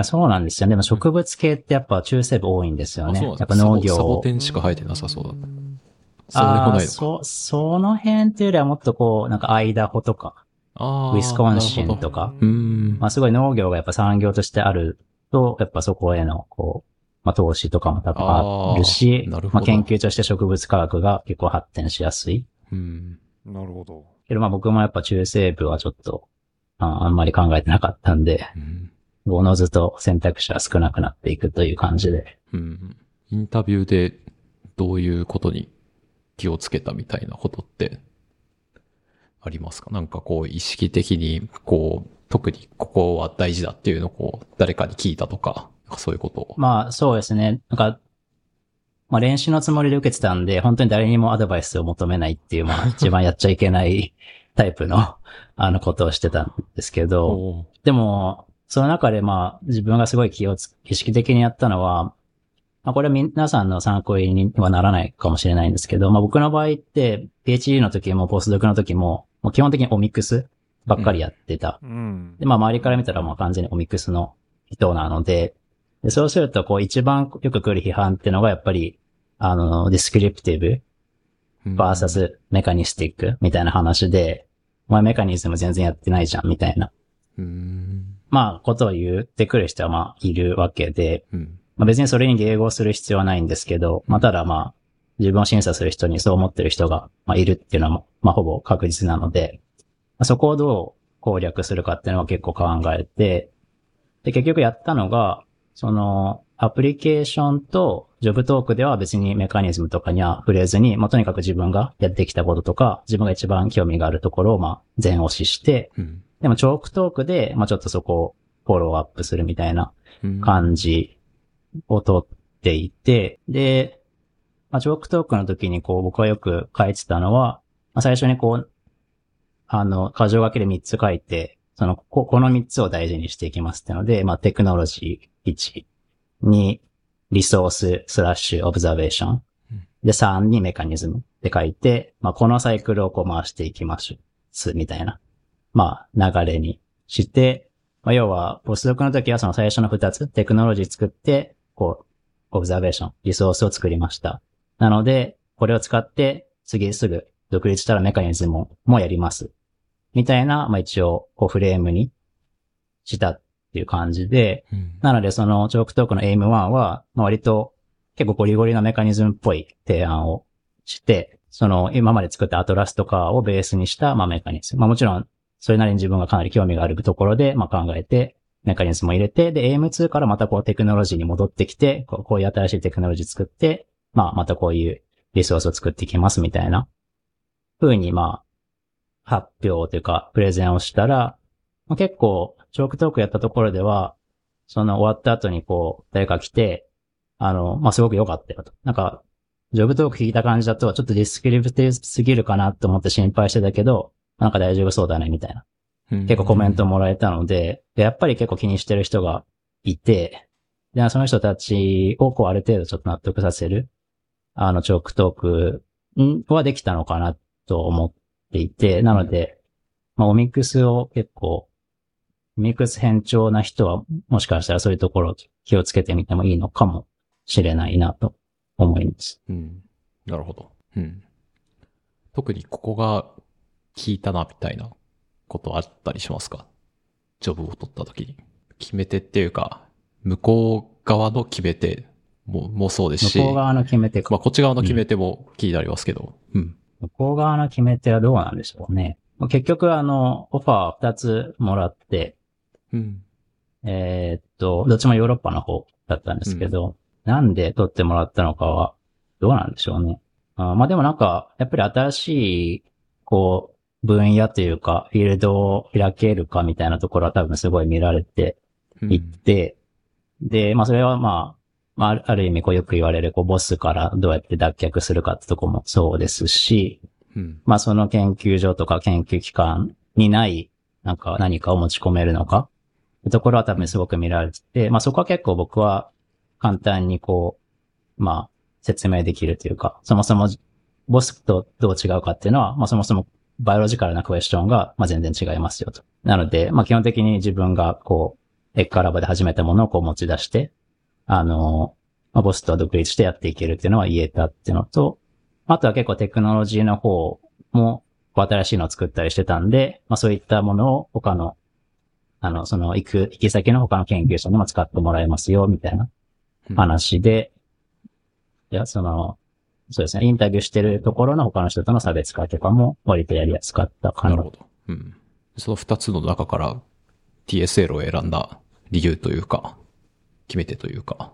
そうなんですよね。でも植物系ってやっぱ中西部多いんですよね。あそうなんやっぱ農業サボを。テンしか生えてなさそうだ。そうでもあーない。そ、その辺っていうよりはもっとこう、なんかアイダホとか、ウィスコンシンとか、うーん。まあすごい農業がやっぱ産業としてあると、やっぱそこへの、こう、まあ投資とかも多分あるしあーなるほどまあ研究として植物科学が結構発展しやすい。うん。なるほど。けどまあ僕もやっぱ中西部はちょっと、ああんまり考えてなかったんで、うん。おのずと選択肢は少なくなっていくという感じで。うん。インタビューで、どういうことに気をつけたみたいなことって、ありますか？なんかこう、意識的に、こう、特にここは大事だっていうのをこう、誰かに聞いたとか、なんかそういうことを。まあそうですね。なんか、まあ練習のつもりで受けてたんで、本当に誰にもアドバイスを求めないっていう、まあ一番やっちゃいけないタイプの、あのことをしてたんですけど、でも、その中でまあ自分がすごい気をつ、意識的にやったのは、まあこれは皆さんの参考にはならないかもしれないんですけど、まあ僕の場合って、PhD の時もポストドクの時も、もう基本的にオミックスばっかりやってた。うん。で、まあ周りから見たらまあ完全にオミックスの人なので、でそうするとこう一番よく来る批判っていうのがやっぱり、あの、ディスクリプティブうんバーサスメカニスティックみたいな話で、お前メカニズム全然やってないじゃん、みたいな、うーん。まあ、ことを言ってくる人はまあ、いるわけで、うん。まあ別にそれに迎合する必要はないんですけど、まあただまあ、自分を審査する人にそう思ってる人が、まあ、いるっていうのはも、まあほぼ確実なので、まあそこをどう攻略するかっていうのは結構考えて、で、結局やったのが、その、アプリケーションとジョブトークでは別にメカニズムとかには触れずに、まあとにかく自分がやってきたこととか、自分が一番興味があるところをまあ全押しして、うん。でもチョークトークで、まあちょっとそこをフォローアップするみたいなうん感じをとっていて、で、まあ、ジョークトークの時にこう僕はよく書いてたのは、まあ、最初にこう、あの、箇条書きで3つ書いて、その、ここの3つを大事にしていきますってので、まあ、テクノロジー1、2、リソーススラッシュオブザベーションうん。で、3にメカニズムって書いて、まあ、このサイクルをこう回していきます。みたいな、まあ、流れにして、まあ、要は、ポスドクの時はその最初の2つ、テクノロジー作って、こう、オブザベーション、リソースを作りました。なので、これを使って、次すぐ独立したらメカニズムもやります。みたいな、まあ一応、こうフレームにしたっていう感じで、うんなのでそのチョークトークの AIM1 は、まあ割と結構ゴリゴリなメカニズムっぽい提案をして、その今まで作ったアトラスとかをベースにした、まあメカニズム。まあもちろん、それなりに自分がかなり興味があるところで、まあ考えて、メカニズムを入れて、で、AIM2 からまたこうテクノロジーに戻ってきて、こうこういう新しいテクノロジー作って、まあまたこういうリソースを作っていきますみたいな風にまあ、発表というか、プレゼンをしたら、まあ、結構、チョークトークやったところでは、その終わった後にこう、誰か来て、あの、まあ、すごく良かったよと。なんか、ジョブトーク聞いた感じだと、ちょっとディスクリプティブすぎるかなと思って心配してたけど、なんか大丈夫そうだね、みたいな。結構コメントもらえたので、でやっぱり結構気にしてる人がいて、で、その人たちをこうある程度ちょっと納得させる、あの、チョークトークんはできたのかなと思っていて、なので、まあ、オミックスを結構、オミックス偏重な人は、もしかしたらそういうところを気をつけてみてもいいのかもしれないなと思います。うん。なるほど。うん。特にここが効いたな、みたいなことあったりしますか？ジョブを取った時に。決め手っていうか、向こう側の決め手ももそうですし、向こう側の決め手か。まあこっち側の決め手も気になりますけど、うん。向こう側の決め手はどうなんでしょうね。結局、あの、オファー2つもらって、うん。えーっと、どっちもヨーロッパの方だったんですけど、なんで取ってもらったのかは、どうなんでしょうね。あーまあでもなんか、やっぱり新しい、こう、分野というか、フィールドを開けるかみたいなところは多分すごい見られてうんいって、で、まあそれはまあ、まあある意味こうよく言われる、こうボスからどうやって脱却するかってとこもそうですし、うん。まあその研究所とか研究機関にない、なんか何かを持ち込めるのかってところは多分すごく見られてて、まあそこは結構僕は簡単にこう、まあ説明できるというか、そもそもボスとどう違うかっていうのは、まあそもそもバイオロジカルなクエスチョンが、まあ全然違いますよと。なので、まあ基本的に自分がこう、エッカーラボで始めたものをこう持ち出して、あの、まあ、ボスとは独立してやっていけるっていうのは言えたっていうのと、あとは結構テクノロジーの方も、新しいのを作ったりしてたんで、まあそういったものを他の、あの、その行く、行き先の他の研究者にも使ってもらえますよ、みたいな話で、いや、その、そうですね、インタビューしてるところの他の人との差別化とかも割とやりやすかったかな。なるほど。うん。その二つの中から TSL を選んだ理由というか、決め手というか。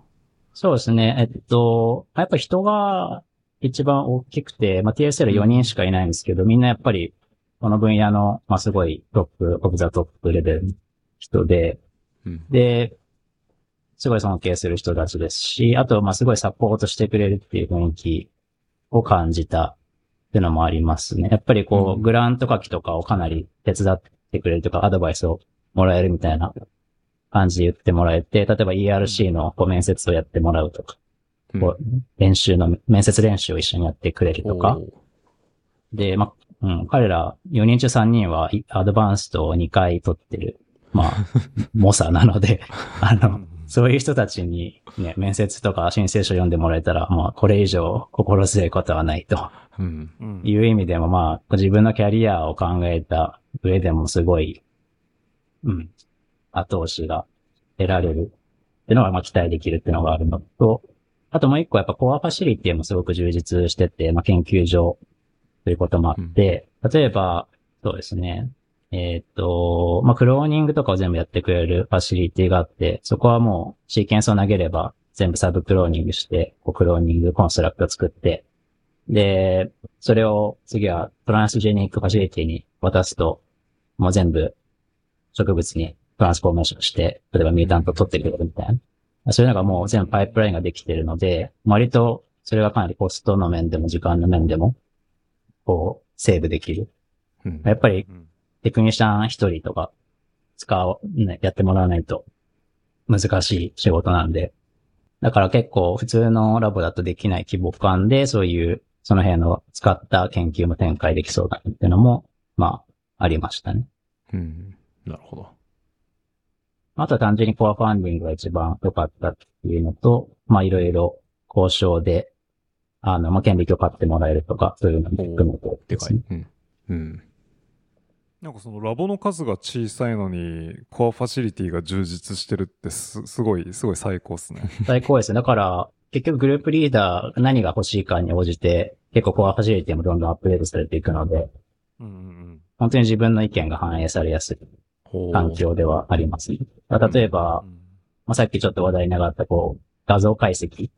そうですね、えっと、やっぱ人が一番大きくて、まあ、TSL4 人しかいないんですけど、みんなやっぱり、この分野の、まあ、すごいトップ、オブザトップレベルの人で、うん。で、すごい尊敬する人たちですし、あと、まあ、すごいサポートしてくれるっていう雰囲気を感じたっていうのもありますね。やっぱりこう、うんグラント書きとかをかなり手伝ってくれるとか、アドバイスをもらえるみたいな感じで言ってもらえて、例えば ERC のこう面接をやってもらうとか、うん。こう練習の、面接練習を一緒にやってくれるとか。で、まあ、うん、彼ら4人中3人はいアドバンストを2回取ってる、まあ、猛者なので、あの、そういう人たちにね、面接とか申請書読んでもらえたら、まあ、これ以上心強いことはないと。うん。うん。いう意味でも、まあ、自分のキャリアを考えた上でもすごい、うん、後押しが得られる。っていうのが、まあ、期待できるっていうのがあるのと、あともう一個やっぱコアファシリティもすごく充実してて、まあ、研究所ということもあって、例えば、そうですね、えっと、まあ、クローニングとかを全部やってくれるファシリティがあって、そこはもうシーケンスを投げれば全部サブクローニングして、こうクローニングコンストラクトを作って、で、それを次はトランスジェニックファシリティに渡すと、もう全部植物にトランスフォーメーションして、例えばミュータントを取ってくれるみたいな。そういうのがもう全部パイプラインができてるので、割とそれがかなりコストの面でも時間の面でも、こう、セーブできる。うんやっぱりうんテクニシャン一人とか使う、ね、やってもらわないと難しい仕事なんで。だから結構普通のラボだとできない規模感で、そういう、その辺の使った研究も展開できそうだっていうのも、まあ、ありましたね。うん。なるほど。あとは単純にコアファンディングが一番良かったっていうのと、まあいろいろ交渉で、あの、まあ権利許可ってもらえるとか、そういうのも含めてでですねかい。うん。うん。なんかそのラボの数が小さいのに、コアファシリティが充実してるってす、すごい、すごい最高っすね。最高ですね。だから、結局グループリーダーが何が欲しいかに応じて、結構コアファシリティもどんどんアップデートされていくので、うんうん本当に自分の意見が反映されやすいほう環境ではありますね。例えば、まあ、さっきちょっと話題に上がったこう、画像解析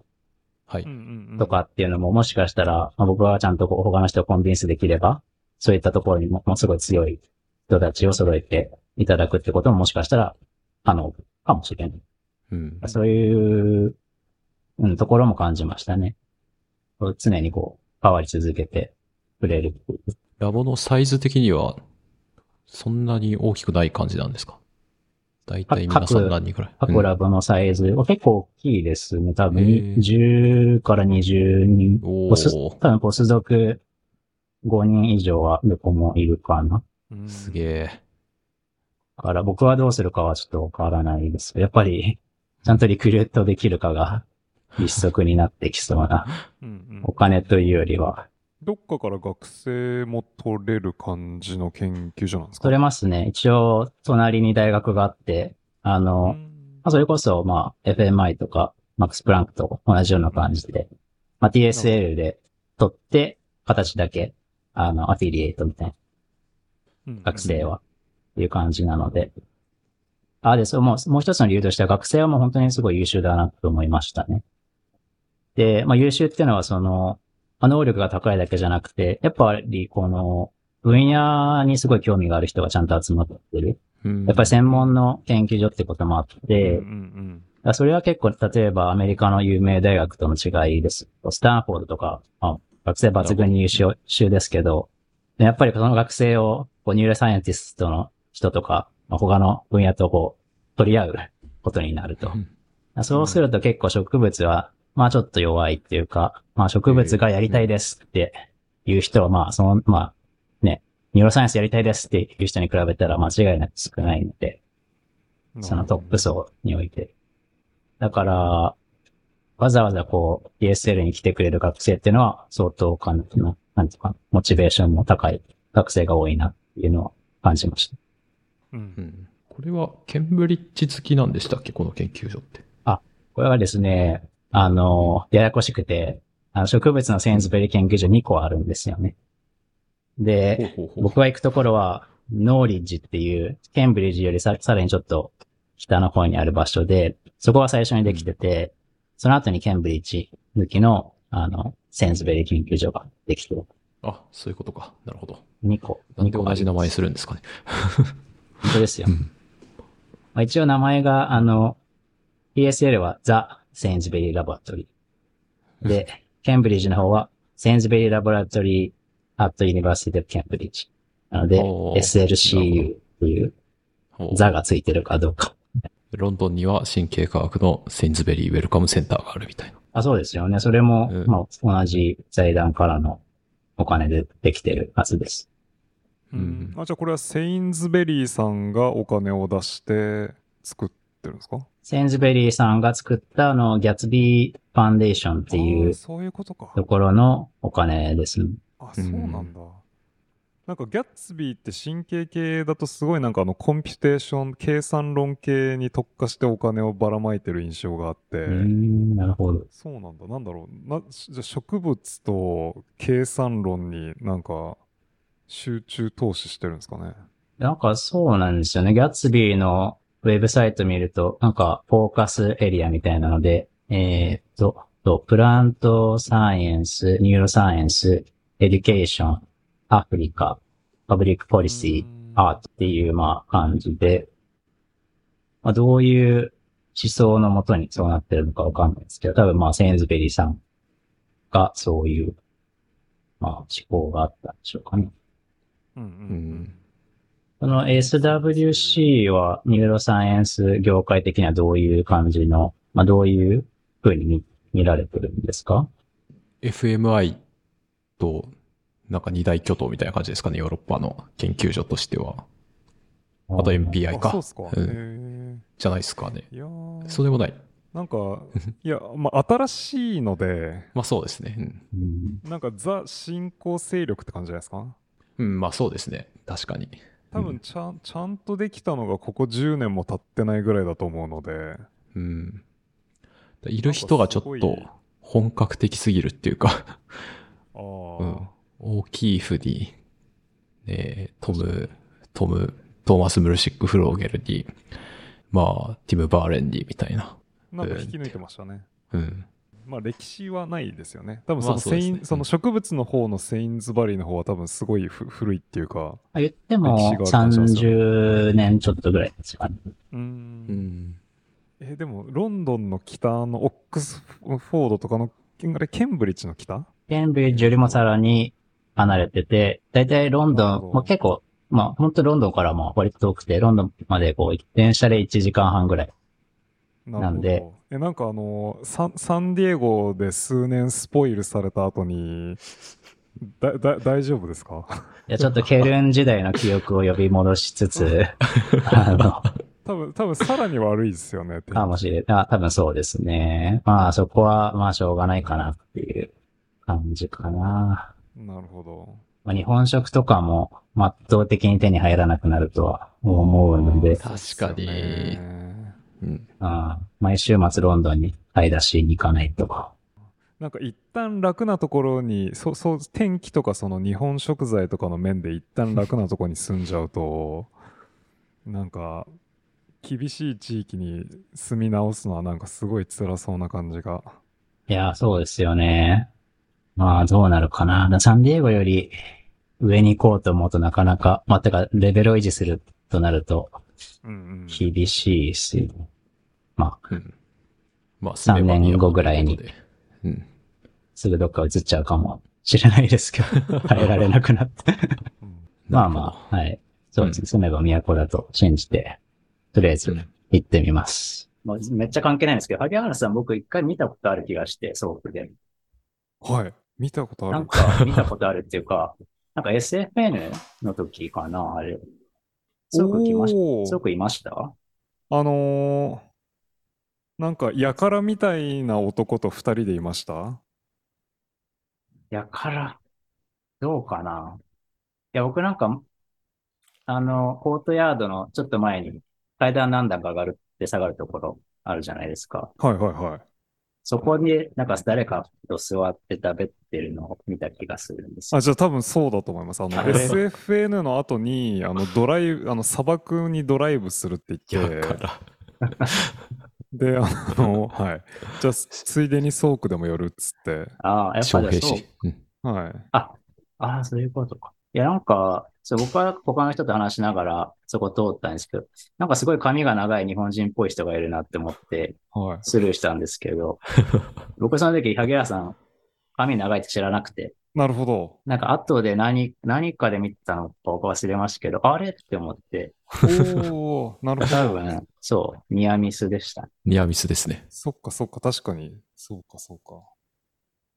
はいうん。うん。うんうんとかっていうのももしかしたら、まあ、僕はちゃんとこう他の人をコンビンスできれば、そういったところにもものすごい強い人たちを揃えていただくってことももしかしたら可能かもしれない。うん。そういう、うん、ところも感じましたね。常にこう、変わり続けてくれる。ラボのサイズ的には、そんなに大きくない感じなんですか？だいたい皆さん何人くらい？各ラボのサイズは結構大きいですね。多分へー10から20人。多分ポス族5人以上はどこもいるかな。うんすげえ。だから僕はどうするかはちょっとわからないです。やっぱり、ちゃんとリクルートできるかが一足になってきそうな。お金というよりは。どっかから学生も取れる感じの研究所なんですか？取れますね。一応、隣に大学があって、あの、うんまあ、それこそ、まあ、FMI とか、マックス・プランクと同じような感じで、まあ、TSL で取って、形だけ、あの、アフィリエイトみたいな、うん学生は、っていう感じなので。あ、で、そう、もう、もう一つの理由としては、学生はもう本当にすごい優秀だなと思いましたね。で、まあ、優秀っていうのは、その、まあ能力が高いだけじゃなくて、やっぱり、この、分野にすごい興味がある人がちゃんと集まってる。うんやっぱり専門の研究所ってこともあって、うんうんだからそれは結構、例えばアメリカの有名大学との違いです。スタンフォードとか、まあ、学生抜群に優秀ですけど、やっぱりその学生を、こう neuroscientist の人とか、まあ、他の分野とこう、取り合うことになると。そうすると結構植物は、まあちょっと弱いっていうか、まあ植物がやりたいですっていう人は、まあその、まあね、 neuroscience やりたいですっていう人に比べたら間違いなく少ないので、うんそのトップ層において。だから、わざわざこう、DSL に来てくれる学生っていうのは相当かな、なんていうか、モチベーションも高い学生が多いなっていうのは感じました。うんうんこれはケンブリッジ付きなんでしたっけ？この研究所って。これはですね、あの、ややこしくて、あの植物のセンズベリー研究所2個あるんですよね。で、僕が行くところは、ノーリッジっていう、ケンブリッジよりささらにちょっと北の方にある場所で、そこは最初にできてて、その後にケンブリッジ抜きの、あの、センズベリー研究所ができて、あ、そういうことか。なるほど。2個。なんで同じ名前するんですかね。本当ですよ。まあ、一応名前が、あの、ESL は The Sainsbury Laboratory。で、ケンブリッジの方は、 Sainsbury Laboratory at University Cambridge。なので、SLCU っていうほうザがついてるかどうか。ロンドンには神経科学のセインズベリーウェルカムセンターがあるみたいな。あ、そうですよね。それも、うんまあ、同じ財団からのお金でできてるはずです。うんあじゃあこれはセインズベリーさんがお金を出して作ってるんですか？センズベリーさんが作ったあの、 Gatsby Foundation っていうあーそういうことか。ところのお金ですね。あ、そうなんだ。なんかギャッツビーって神経系だとすごいなんかあの computation、計算論系に特化してお金をばらまいてる印象があって、うーん、なるほど。そうなんだ。なんだろう。なじゃあ植物と計算論になんか集中投資してるんですかね。なんかそうなんですよね。ギャッツビーのウェブサイト見ると、なんか focus area みたいなので、えーっと、と plant science、neuroscience、education、アフリカ、 public policy、アートっていう、まあ、感じで、まあ、どういう思想のもとにそうなってるのかわかんないですけど、多分まあ、セインズベリーさんがそういう、まあ、思考があったんでしょうかね。うんううんん。その SWC は neuroscience 業界的にはどういう感じの、まあ、どういうふうに見見られてるんですか？FMI と、なんか二大巨頭みたいな感じですかね、ヨーロッパの研究所としては。あと MPI かあそうっ。すか。へうんえ。じゃないですかね。いやーそうでもない。なんか、いや、まあ、新しいので、まあそうですね。うんうんなんかザ新興勢力って感じじゃないですか？うん、まあそうですね。確かに。多分ちゃん、ちゃんとできたのがここ10年も経ってないぐらいだと思うので、うん。いる人がちょっとい本格的すぎるっていうか、ああ、うん。大きいふに、えートム、トム、トーマス・ムルシック・フローゲルに、まあ、ティム・バーレンディみたいな。なんか引き抜いてましたね。うん。まあ歴史はないですよね。多分そまのセイン、あそねその植物の方のセインズバリーの方は多分すごいふ古いっていうか、あ言っても歴史がある感じなんです30年ちょっとぐらいですかね。うんん。え、でもロンドンの北のオックスフォードとかの、あれケンブリッジの北？ケンブリッジよりもさらに離れてて、だいたいロンドン、なるほどまあ、結構、まあ本当ロンドンからも割と遠くて、ロンドンまでこう、電車で1時間半ぐらい。ななんでえ、なんかあのサン、サンディエゴで数年スポイルされた後に、だ、だ、大丈夫ですか？いや、ちょっとケルン時代の記憶を呼び戻しつつ、あの、多分、多分さらに悪いですよね。かもしれない。あ、多分そうですね。まあそこは、まあしょうがないかなっていう感じかな。なるほど。まあ、日本食とかも、圧倒的に手に入らなくなるとは思うので、確かにそうん。あー毎週末ロンドンに買い出しに行かないとか。なんか一旦楽なところに、そそう、天気とかその日本食材とかの面で一旦楽なところに住んじゃうと、なんか、厳しい地域に住み直すのはなんかすごい辛そうな感じが。いや、そうですよね。まあ、どうなるかな。サンディエゴより上に行こうと思うとなかなか、まあ、てか、レベルを維持するとなるとうんうん。まあ、うん。まあ、三年後ぐらいにうん。すぐどっか移っちゃうかもしれないですけど、耐えられなくなって。うんまあまあ、はい。そうですね。住めば都だと信じて、とりあえずうん行ってみます。めっちゃ関係ないんですけど、萩原さん僕一回見たことある気がして、ソークで。はい。見たことある。なんか見たことあるっていうか、なんか SFN の時かな、あれ。すごく来ましおーすごくいました？あのー、なんか、やからみたいな男と二人でいました？やから、どうかな？いや、僕なんか、あの、コートヤードのちょっと前に階段何段か上がるって下がるところあるじゃないですか。はいはいはい。そこになんか誰かと座って食べてるのを見た気がするんですよあ、じゃあ多分そうだと思います。あの、SFN の後に、あの、ドライブ、あの、砂漠にドライブするって言って、で、あの、はい。じゃあ、ついでにソークでも寄るっつって、ああ、やっぱりそう士。うん。はい。ああ、そういうことか。いや、なんか、そう、僕は他の人と話しながらそこ通ったんですけど、なんかすごい髪が長い日本人っぽい人がいるなって思ってはい。スルーしたんですけど、僕その時、萩原さん、髪長いって知らなくて、なるほど。なんか後で何、何かで見てたのか僕忘れましたけど、あれ？って思って、おー、なるほど。多分、そう、ニアミスでした。ニアミスですね。そっかそっか、確かに。そうかそうか。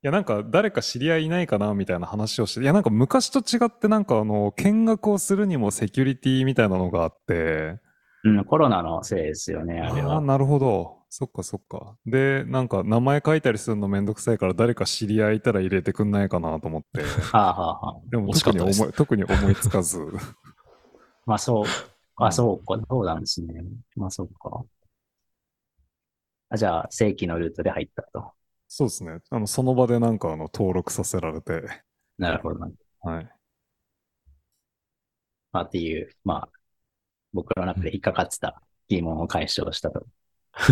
いや、なんか誰か知り合いいないかなみたいな話をして、いや、なんか昔と違ってなんかあの、見学をするにもセキュリティみたいなのがあって、うん、コロナのせいですよね、あれああ、は。なるほど。そっかそっか。で、なんか名前書いたりするのめんどくさいから誰か知り合いいたら入れてくんないかなと思って。はあ、はあはあ、でも特に思い、特に思いつかず。まあそう、あ、そうか、そうなんですね。まあそうか。あじゃあ、正規のルートで入ったと。そうですね。あの、その場でなんかあの、登録させられて。なるほど。はい。まあっていう、まあ、僕の中で引っかかってた疑問を解消したと。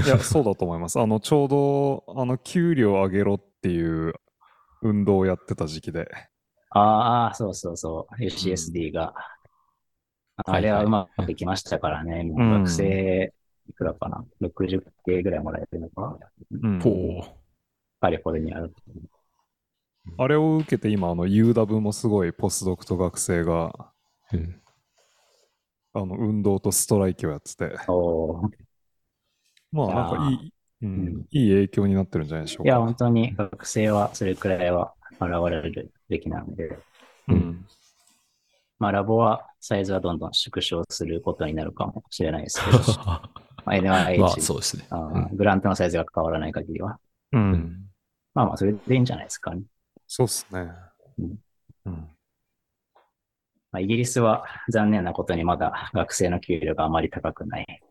いや、そうだと思います。あの、ちょうど、あの、給料上げろっていう運動をやってた時期で。ああ、そうそうそう。UCSD が。あれはうまくいきましたからね。もう学生、いくらかな ?60 系ぐらいもらえてるのかうんほう。カリフォルニア。あれを受けて今、あの、UW もすごいポスドクと学生が、うん。あの、運動とストライキをやってて。まあ、なんかいい、ううんん、いい影響になってるんじゃないでしょういや、か。本当に学生はそれくらいは現れるべきなので、うん。まあラボはサイズはどんどん縮小することになるかもしれないですけど、まあ NIH、まあ、そうですね。あーグラントのサイズが変わらない限りは、う。うんん。まあまあそれでいいんじゃないですかね。そうっすね。うんうん。まあ、イギリスは残念なことにまだ学生の給料があまり高くない。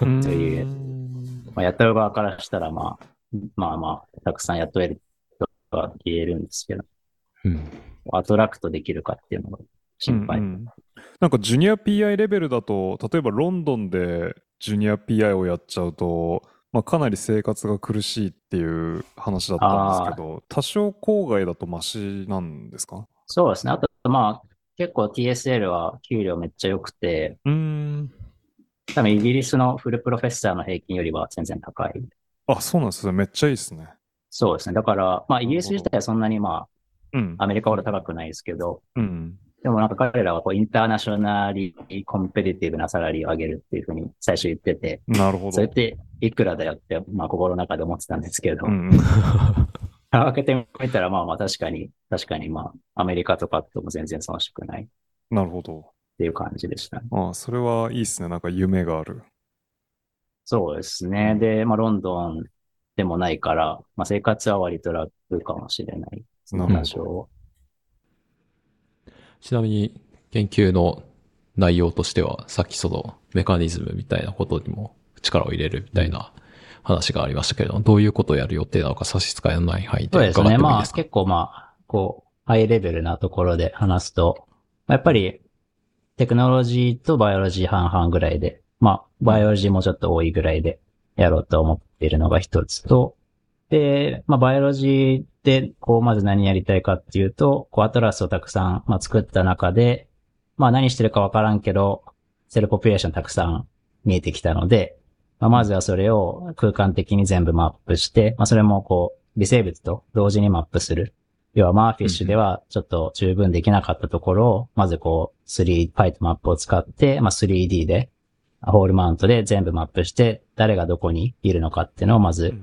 というまあ、雇う側からしたら、まあ、まあまあ、たくさん雇えるとは言えるんですけど、うん。アトラクトできるかっていうのが心配。うんうんなんかジュニア PI レベルだと、例えばロンドンでジュニア PI をやっちゃうと、まあ、かなり生活が苦しいっていう話だったんですけど、多少郊外だとマシなんですか？そうですね。あと、まあ、結構 TSL は給料めっちゃ良くて、うーん。多分イギリスのフルプロフェッサーの平均よりは全然高い。あ、そうなんですね。めっちゃいいですね。そうですね。だから、まあ、イギリス自体はそんなにまうんあ、。アメリカほど高くないですけど、うん。でもなんか彼らはこうインターナショナリーコンペティティブなサラリーを上げるっていうふうに最初言ってて、なるほど。それっていくらだよって、まあ心の中で思ってたんですけど、うんうん。開けてみたらまあまあ確かに、確かにまあアメリカとかとも全然遜色ないっなるほど。ていう感じでしたね。ああ、それはいいですね。なんか夢がある。そうですね。で、まあロンドンでもないから、まあ生活は割と楽かもしれないですね。なるほど多少。ちなみに、研究の内容としては、さっきそのメカニズムみたいなことにも力を入れるみたいな話がありましたけれども、どういうことをやる予定なのか差し支えのない範囲でそうですね。伺ってもいいまあですか、結構まあ、こう、ハイレベルなところで話すと、まあやっぱりテクノロジーと biology 半々ぐらいで、まあ、 biology もちょっと多いぐらいでやろうと思っているのが一つと、で、まあ、 biology で、こう、まず何やりたいかっていうと、こう、 atlas をたくさん、まあ、作った中で、まあ、何してるかわからんけど、 cell population たくさん見えてきたので、まあ、まずはそれを空間的に全部マップして、まあ、それもこう、微生物と同時にマップする。要は、マーフィッシュではちょっと十分できなかったところを、まずこう、3、パイトマップを使って、まあ、3D で、ホールマウントで全部マップして、誰がどこにいるのかっていうのをまず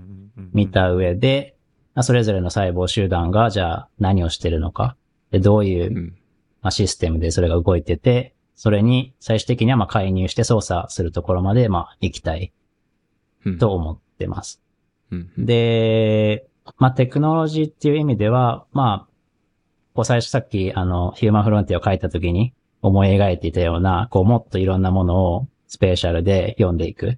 見た上で、まあそれぞれの細胞集団がじゃあ何をしてるのか、でどういううん。まあシステムでそれが動いてて、それに最終的にはまあ介入して操作するところまでまあ行きたい。うん。と思ってます。うん。で、まあテクノロジーっていう意味では、まあ、こう最初さっきあのヒューマンフロンティアを書いた時に思い描いていたような、こうもっといろんなものをスペシャルで読んでいく。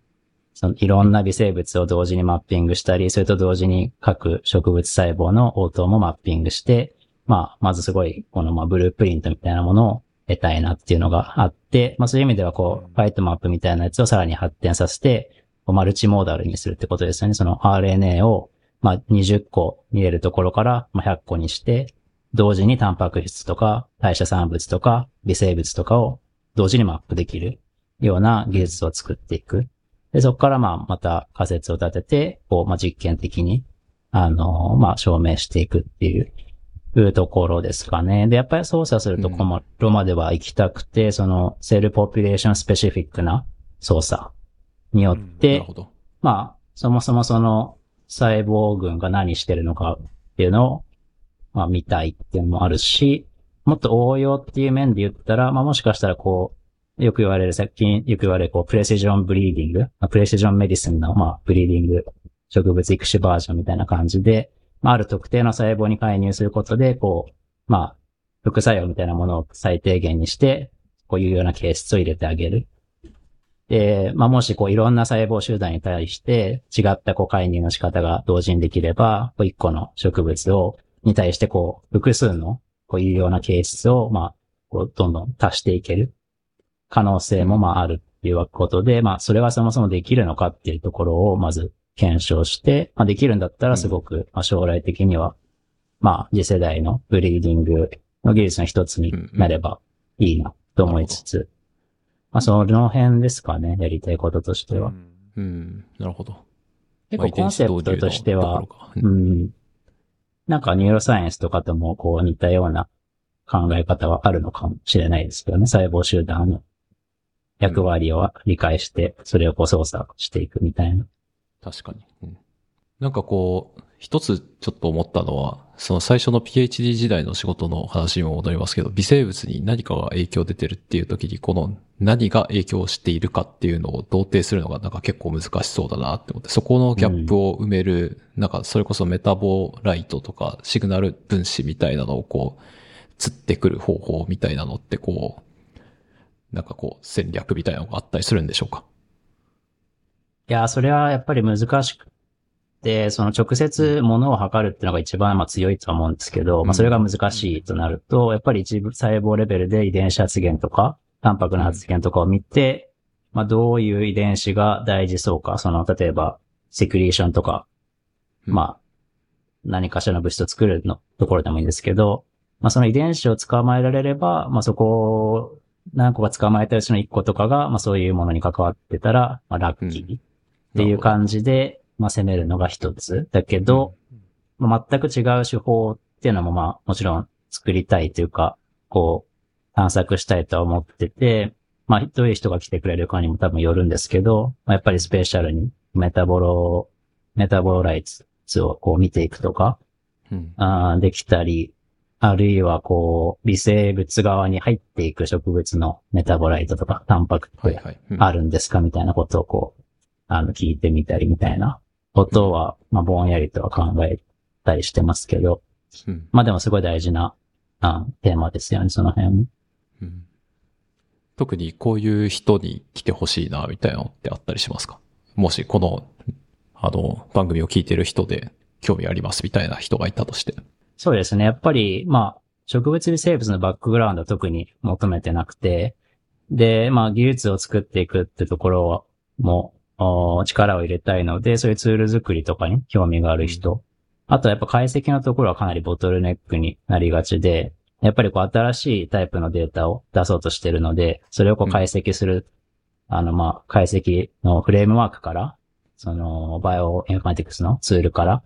そのいろんな微生物を同時にマッピングしたり、それと同時に各植物細胞の応答もマッピングして、まあ、まずすごい、このまあブループリントみたいなものを得たいなっていうのがあって、まあそういう意味ではこう、ファイトマップみたいなやつをさらに発展させて、マルチモーダルにするってことですよね。その RNA を、まあ20個見れるところから、まあ100個にして、同時にタンパク質とか代謝産物とか微生物とかを同時にマップできるような技術を作っていく。で、そこからまあまた仮説を立てて、こう、まあ実験的に、あのまあ証明していくっていう、いうところですかね。で、やっぱり操作するとこまろまでは行きたくて、そのセルポピュレーションスペシフィックな操作によって、なるほど。まあ、そもそもその細胞群が何してるのかっていうのを、まあ見たいっていうのもあるし、もっと応用っていう面で言ったら、まあもしかしたらこう、よく言われる、最近よく言われる、こう、 precision breeding、precision medicine の、まあ、 breeding、植物育種バージョンみたいな感じで、まあ、ある特定の細胞に介入することで、こう、まあ、副作用みたいなものを最低限にして、こういうような形質を入れてあげる。で、まあ、もしこういろんな細胞集団に対して違ったこう介入の仕方が同時にできれば、こう一個の植物を、に対してこう複数のこういうような形質を、まあ、こうどんどん足していける可能性もまああるっていうことで、まあ、それはそもそもできるのかっていうところをまず検証して、まあ、できるんだったらすごく、まあ、将来的には、まあ、次世代のブリーディングの技術の一つになればいいなと思いつつ、まあ、その辺ですかね、やりたいこととしては。うんうん。なるほど。結構コンセプトとしてはううんん。なんかニューロサイエンスとかともこう似たような考え方はあるのかもしれないですけどね。細胞集団の役割を理解して、それをこう操作していくみたいな。確かに。なんかこう、一つちょっと思ったのは、その最初の PhD 時代の仕事の話にも戻りますけど、微生物に何かが影響出てるっていう時に、この何が影響しているかっていうのを同定するのがなんか結構難しそうだなって思って、そこのギャップを埋める、なんかそれこそメタボライトとかシグナル分子みたいなのをこう、釣ってくる方法みたいなのってこう、なんかこう戦略みたいなのがあったりするんでしょうか？いやー、それはやっぱり難しくて、その直接物を測るっていうのが一番まあ強いとは思うんですけど、まあそれが難しいとなると、やっぱり一部細胞レベルで遺伝子発現とか、タンパクの発現とかを見て、まあどういう遺伝子が大事そうか、その例えばセクリーションとか、うん。まあ何かしらの物質を作るのところでもいいんですけど、まあその遺伝子を捕まえられれば、まあそこを何個か捕まえたうちの1個とかが、まあそういうものに関わってたら、まあラッキーっていう感じで、まあ攻めるのが一つ。だけど、まあ、全く違う手法っていうのもまあもちろん作りたいというか、こう探索したいとは思ってて、まあどういう人が来てくれるかにも多分よるんですけど、まあ、やっぱり spatial に metabolo、metabolites をこう見ていくとか、うん。あーできたり、あるいはこう微生物側に入っていく植物の metabolite とかタンパクってあるんですかみたいなことをこう、あの、聞いてみたりみたいなことは、まあ、ぼんやりとは考えたりしてますけど、うん。まあでもすごい大事な、あテーマですよね、その辺も。うん。特にこういう人に来てほしいな、みたいなのってあったりしますか？もしこの、あの、番組を聞いてる人で興味ありますみたいな人がいたとして。そうですね。やっぱり、まあ、植物微生物のバックグラウンドは特に求めてなくて、で、まあ、技術を作っていくってところも、力を入れたいので、そういうツール作りとかに興味がある人。あとはやっぱ解析のところはかなりボトルネックになりがちで、やっぱりこう新しいタイプのデータを出そうとしてるので、それをこう解析する、あの、まあ、解析のフレームワークから、その、バイオインフォマティクスのツールから、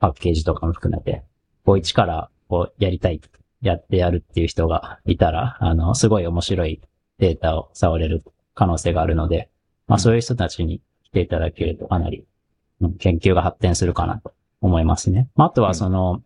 パッケージとかも含めて、こう一からこうやりたい、やってやるっていう人がいたら、あの、すごい面白いデータを触れる可能性があるので、まあそういう人たちに来ていただけるとかなり、うん研究が発展するかなと思いますね。まああとはその、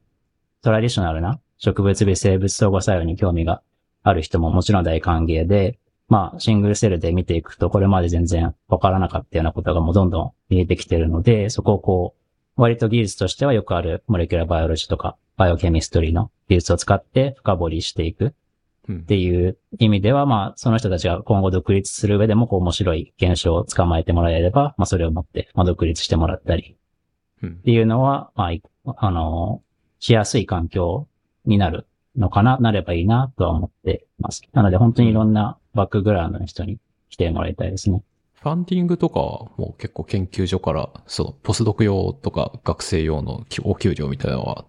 トラディショナルな植物微生物相互作用に興味がある人ももちろん大歓迎で、まあシングルセルで見ていくとこれまで全然わからなかったようなことがもうどんどん見えてきてるので、そこをこう、割と技術としてはよくあるモレキュラーバイオロジーとかバイオケミストリーの技術を使って深掘りしていくうんっていう意味では、まあ、その人たちが今後独立する上でも、こう面白い現象を捕まえてもらえれば、まあ、それを持って、まあ、独立してもらったりうんっていうのは、まあい、あの、しやすい環境になるのかな、なればいいなとは思ってます。なので、本当にいろんなバックグラウンドの人に来てもらいたいですね。funding とかも結構研究所から、そのポスドク用とか学生用のお給料みたいなのは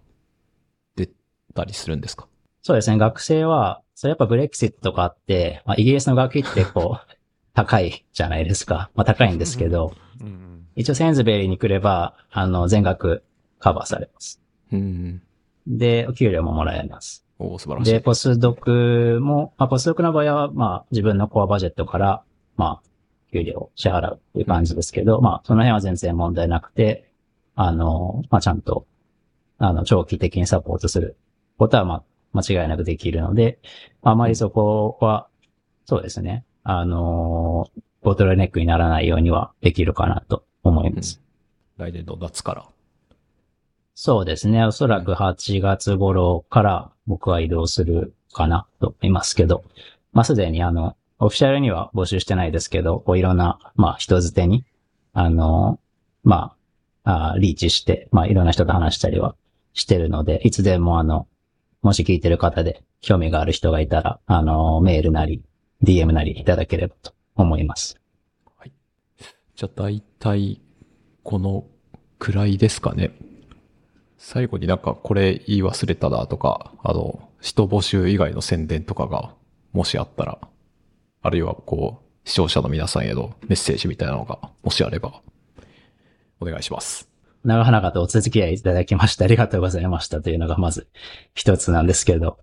出たりするんですか？そうですね、学生は、それやっぱブレクシットとかあって、まあ、イギリスの学費ってこう、高いじゃないですか。まあ、高いんですけど、うん一応センズベリーに来れば、あの、全額カバーされます。うん。で、お給料ももらえます。おー素晴らしい。で、ポスドクも、まあ、ポスドクの場合は、まあ、自分の core budget から、まあ、給料を支払うっていう感じですけど、まあ、その辺は全然問題なくて、あの、まあ、ちゃんと、あの、長期的にサポートすることは、まあ、間違いなくできるので、あまりそこは、そうですね。あのーボトルネックにならないようにはできるかなと思います。来年の夏から。そうですね。おそらく8月頃から僕は移動するかなと思いますけど、まあ、すでにあの、オフィシャルには募集してないですけど、こういろんな、まあ、人づてに、あの、まあ、あーリーチして、まあ、いろんな人と話したりはしてるので、いつでもあの、もし聞いてる方で興味がある人がいたら、あの、メールなり、DM なりいただければと思います。はいじゃあ大体、このくらいですかね。最後になんかこれ言い忘れたなとか、あの、人募集以外の宣伝とかが、もしあったら、あるいはこう、視聴者の皆さんへのメッセージみたいなのが、もしあれば、お願いします。長々とお付き合いいただきましてありがとうございましたというのがまず一つなんですけど、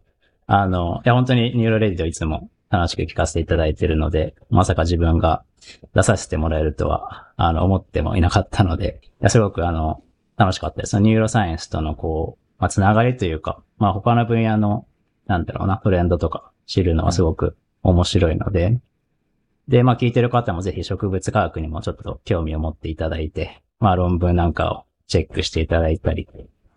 あの、いや本当にニューロラジオをいつも楽しく聞かせていただいているので、まさか自分が出させてもらえるとは、あの、思ってもいなかったので、いやすごくあの、楽しかったです。 neuroscience とのこう、まあ、つながりというか、まあ、他の分野の、なんだろうな、トレンドとか知るのはすごく面白いので、で、まあ聞いてる方もぜひ植物科学にもちょっと興味を持っていただいて、まあ論文なんかをチェックしていただいたり、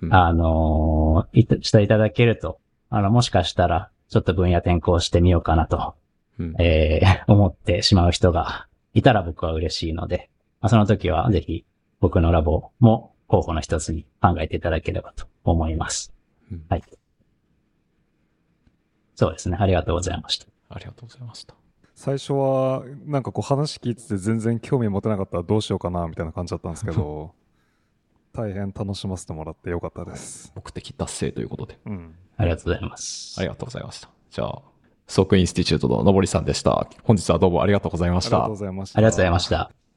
うんあのーいたしていただけると、あの、もしかしたら、ちょっと分野転校してみようかなと、うんえー 思ってしまう人がいたら僕は嬉しいので、まあ、その時はぜひ僕のラボも候補の一つに考えていただければと思います。うんはい。そうですね。ありがとうございました。ありがとうございました。最初はなんかこう話聞いてて全然興味持てなかったらどうしようかなみたいな感じだったんですけど 大変楽しませてもらってよかったです目的達成ということで。うんありがとうございます。ありがとうございました。じゃあ、ソークインスティチュートののぼりさんでした。本日はどうもありがとうございましたありがとうご。ざいましたありがとうございました。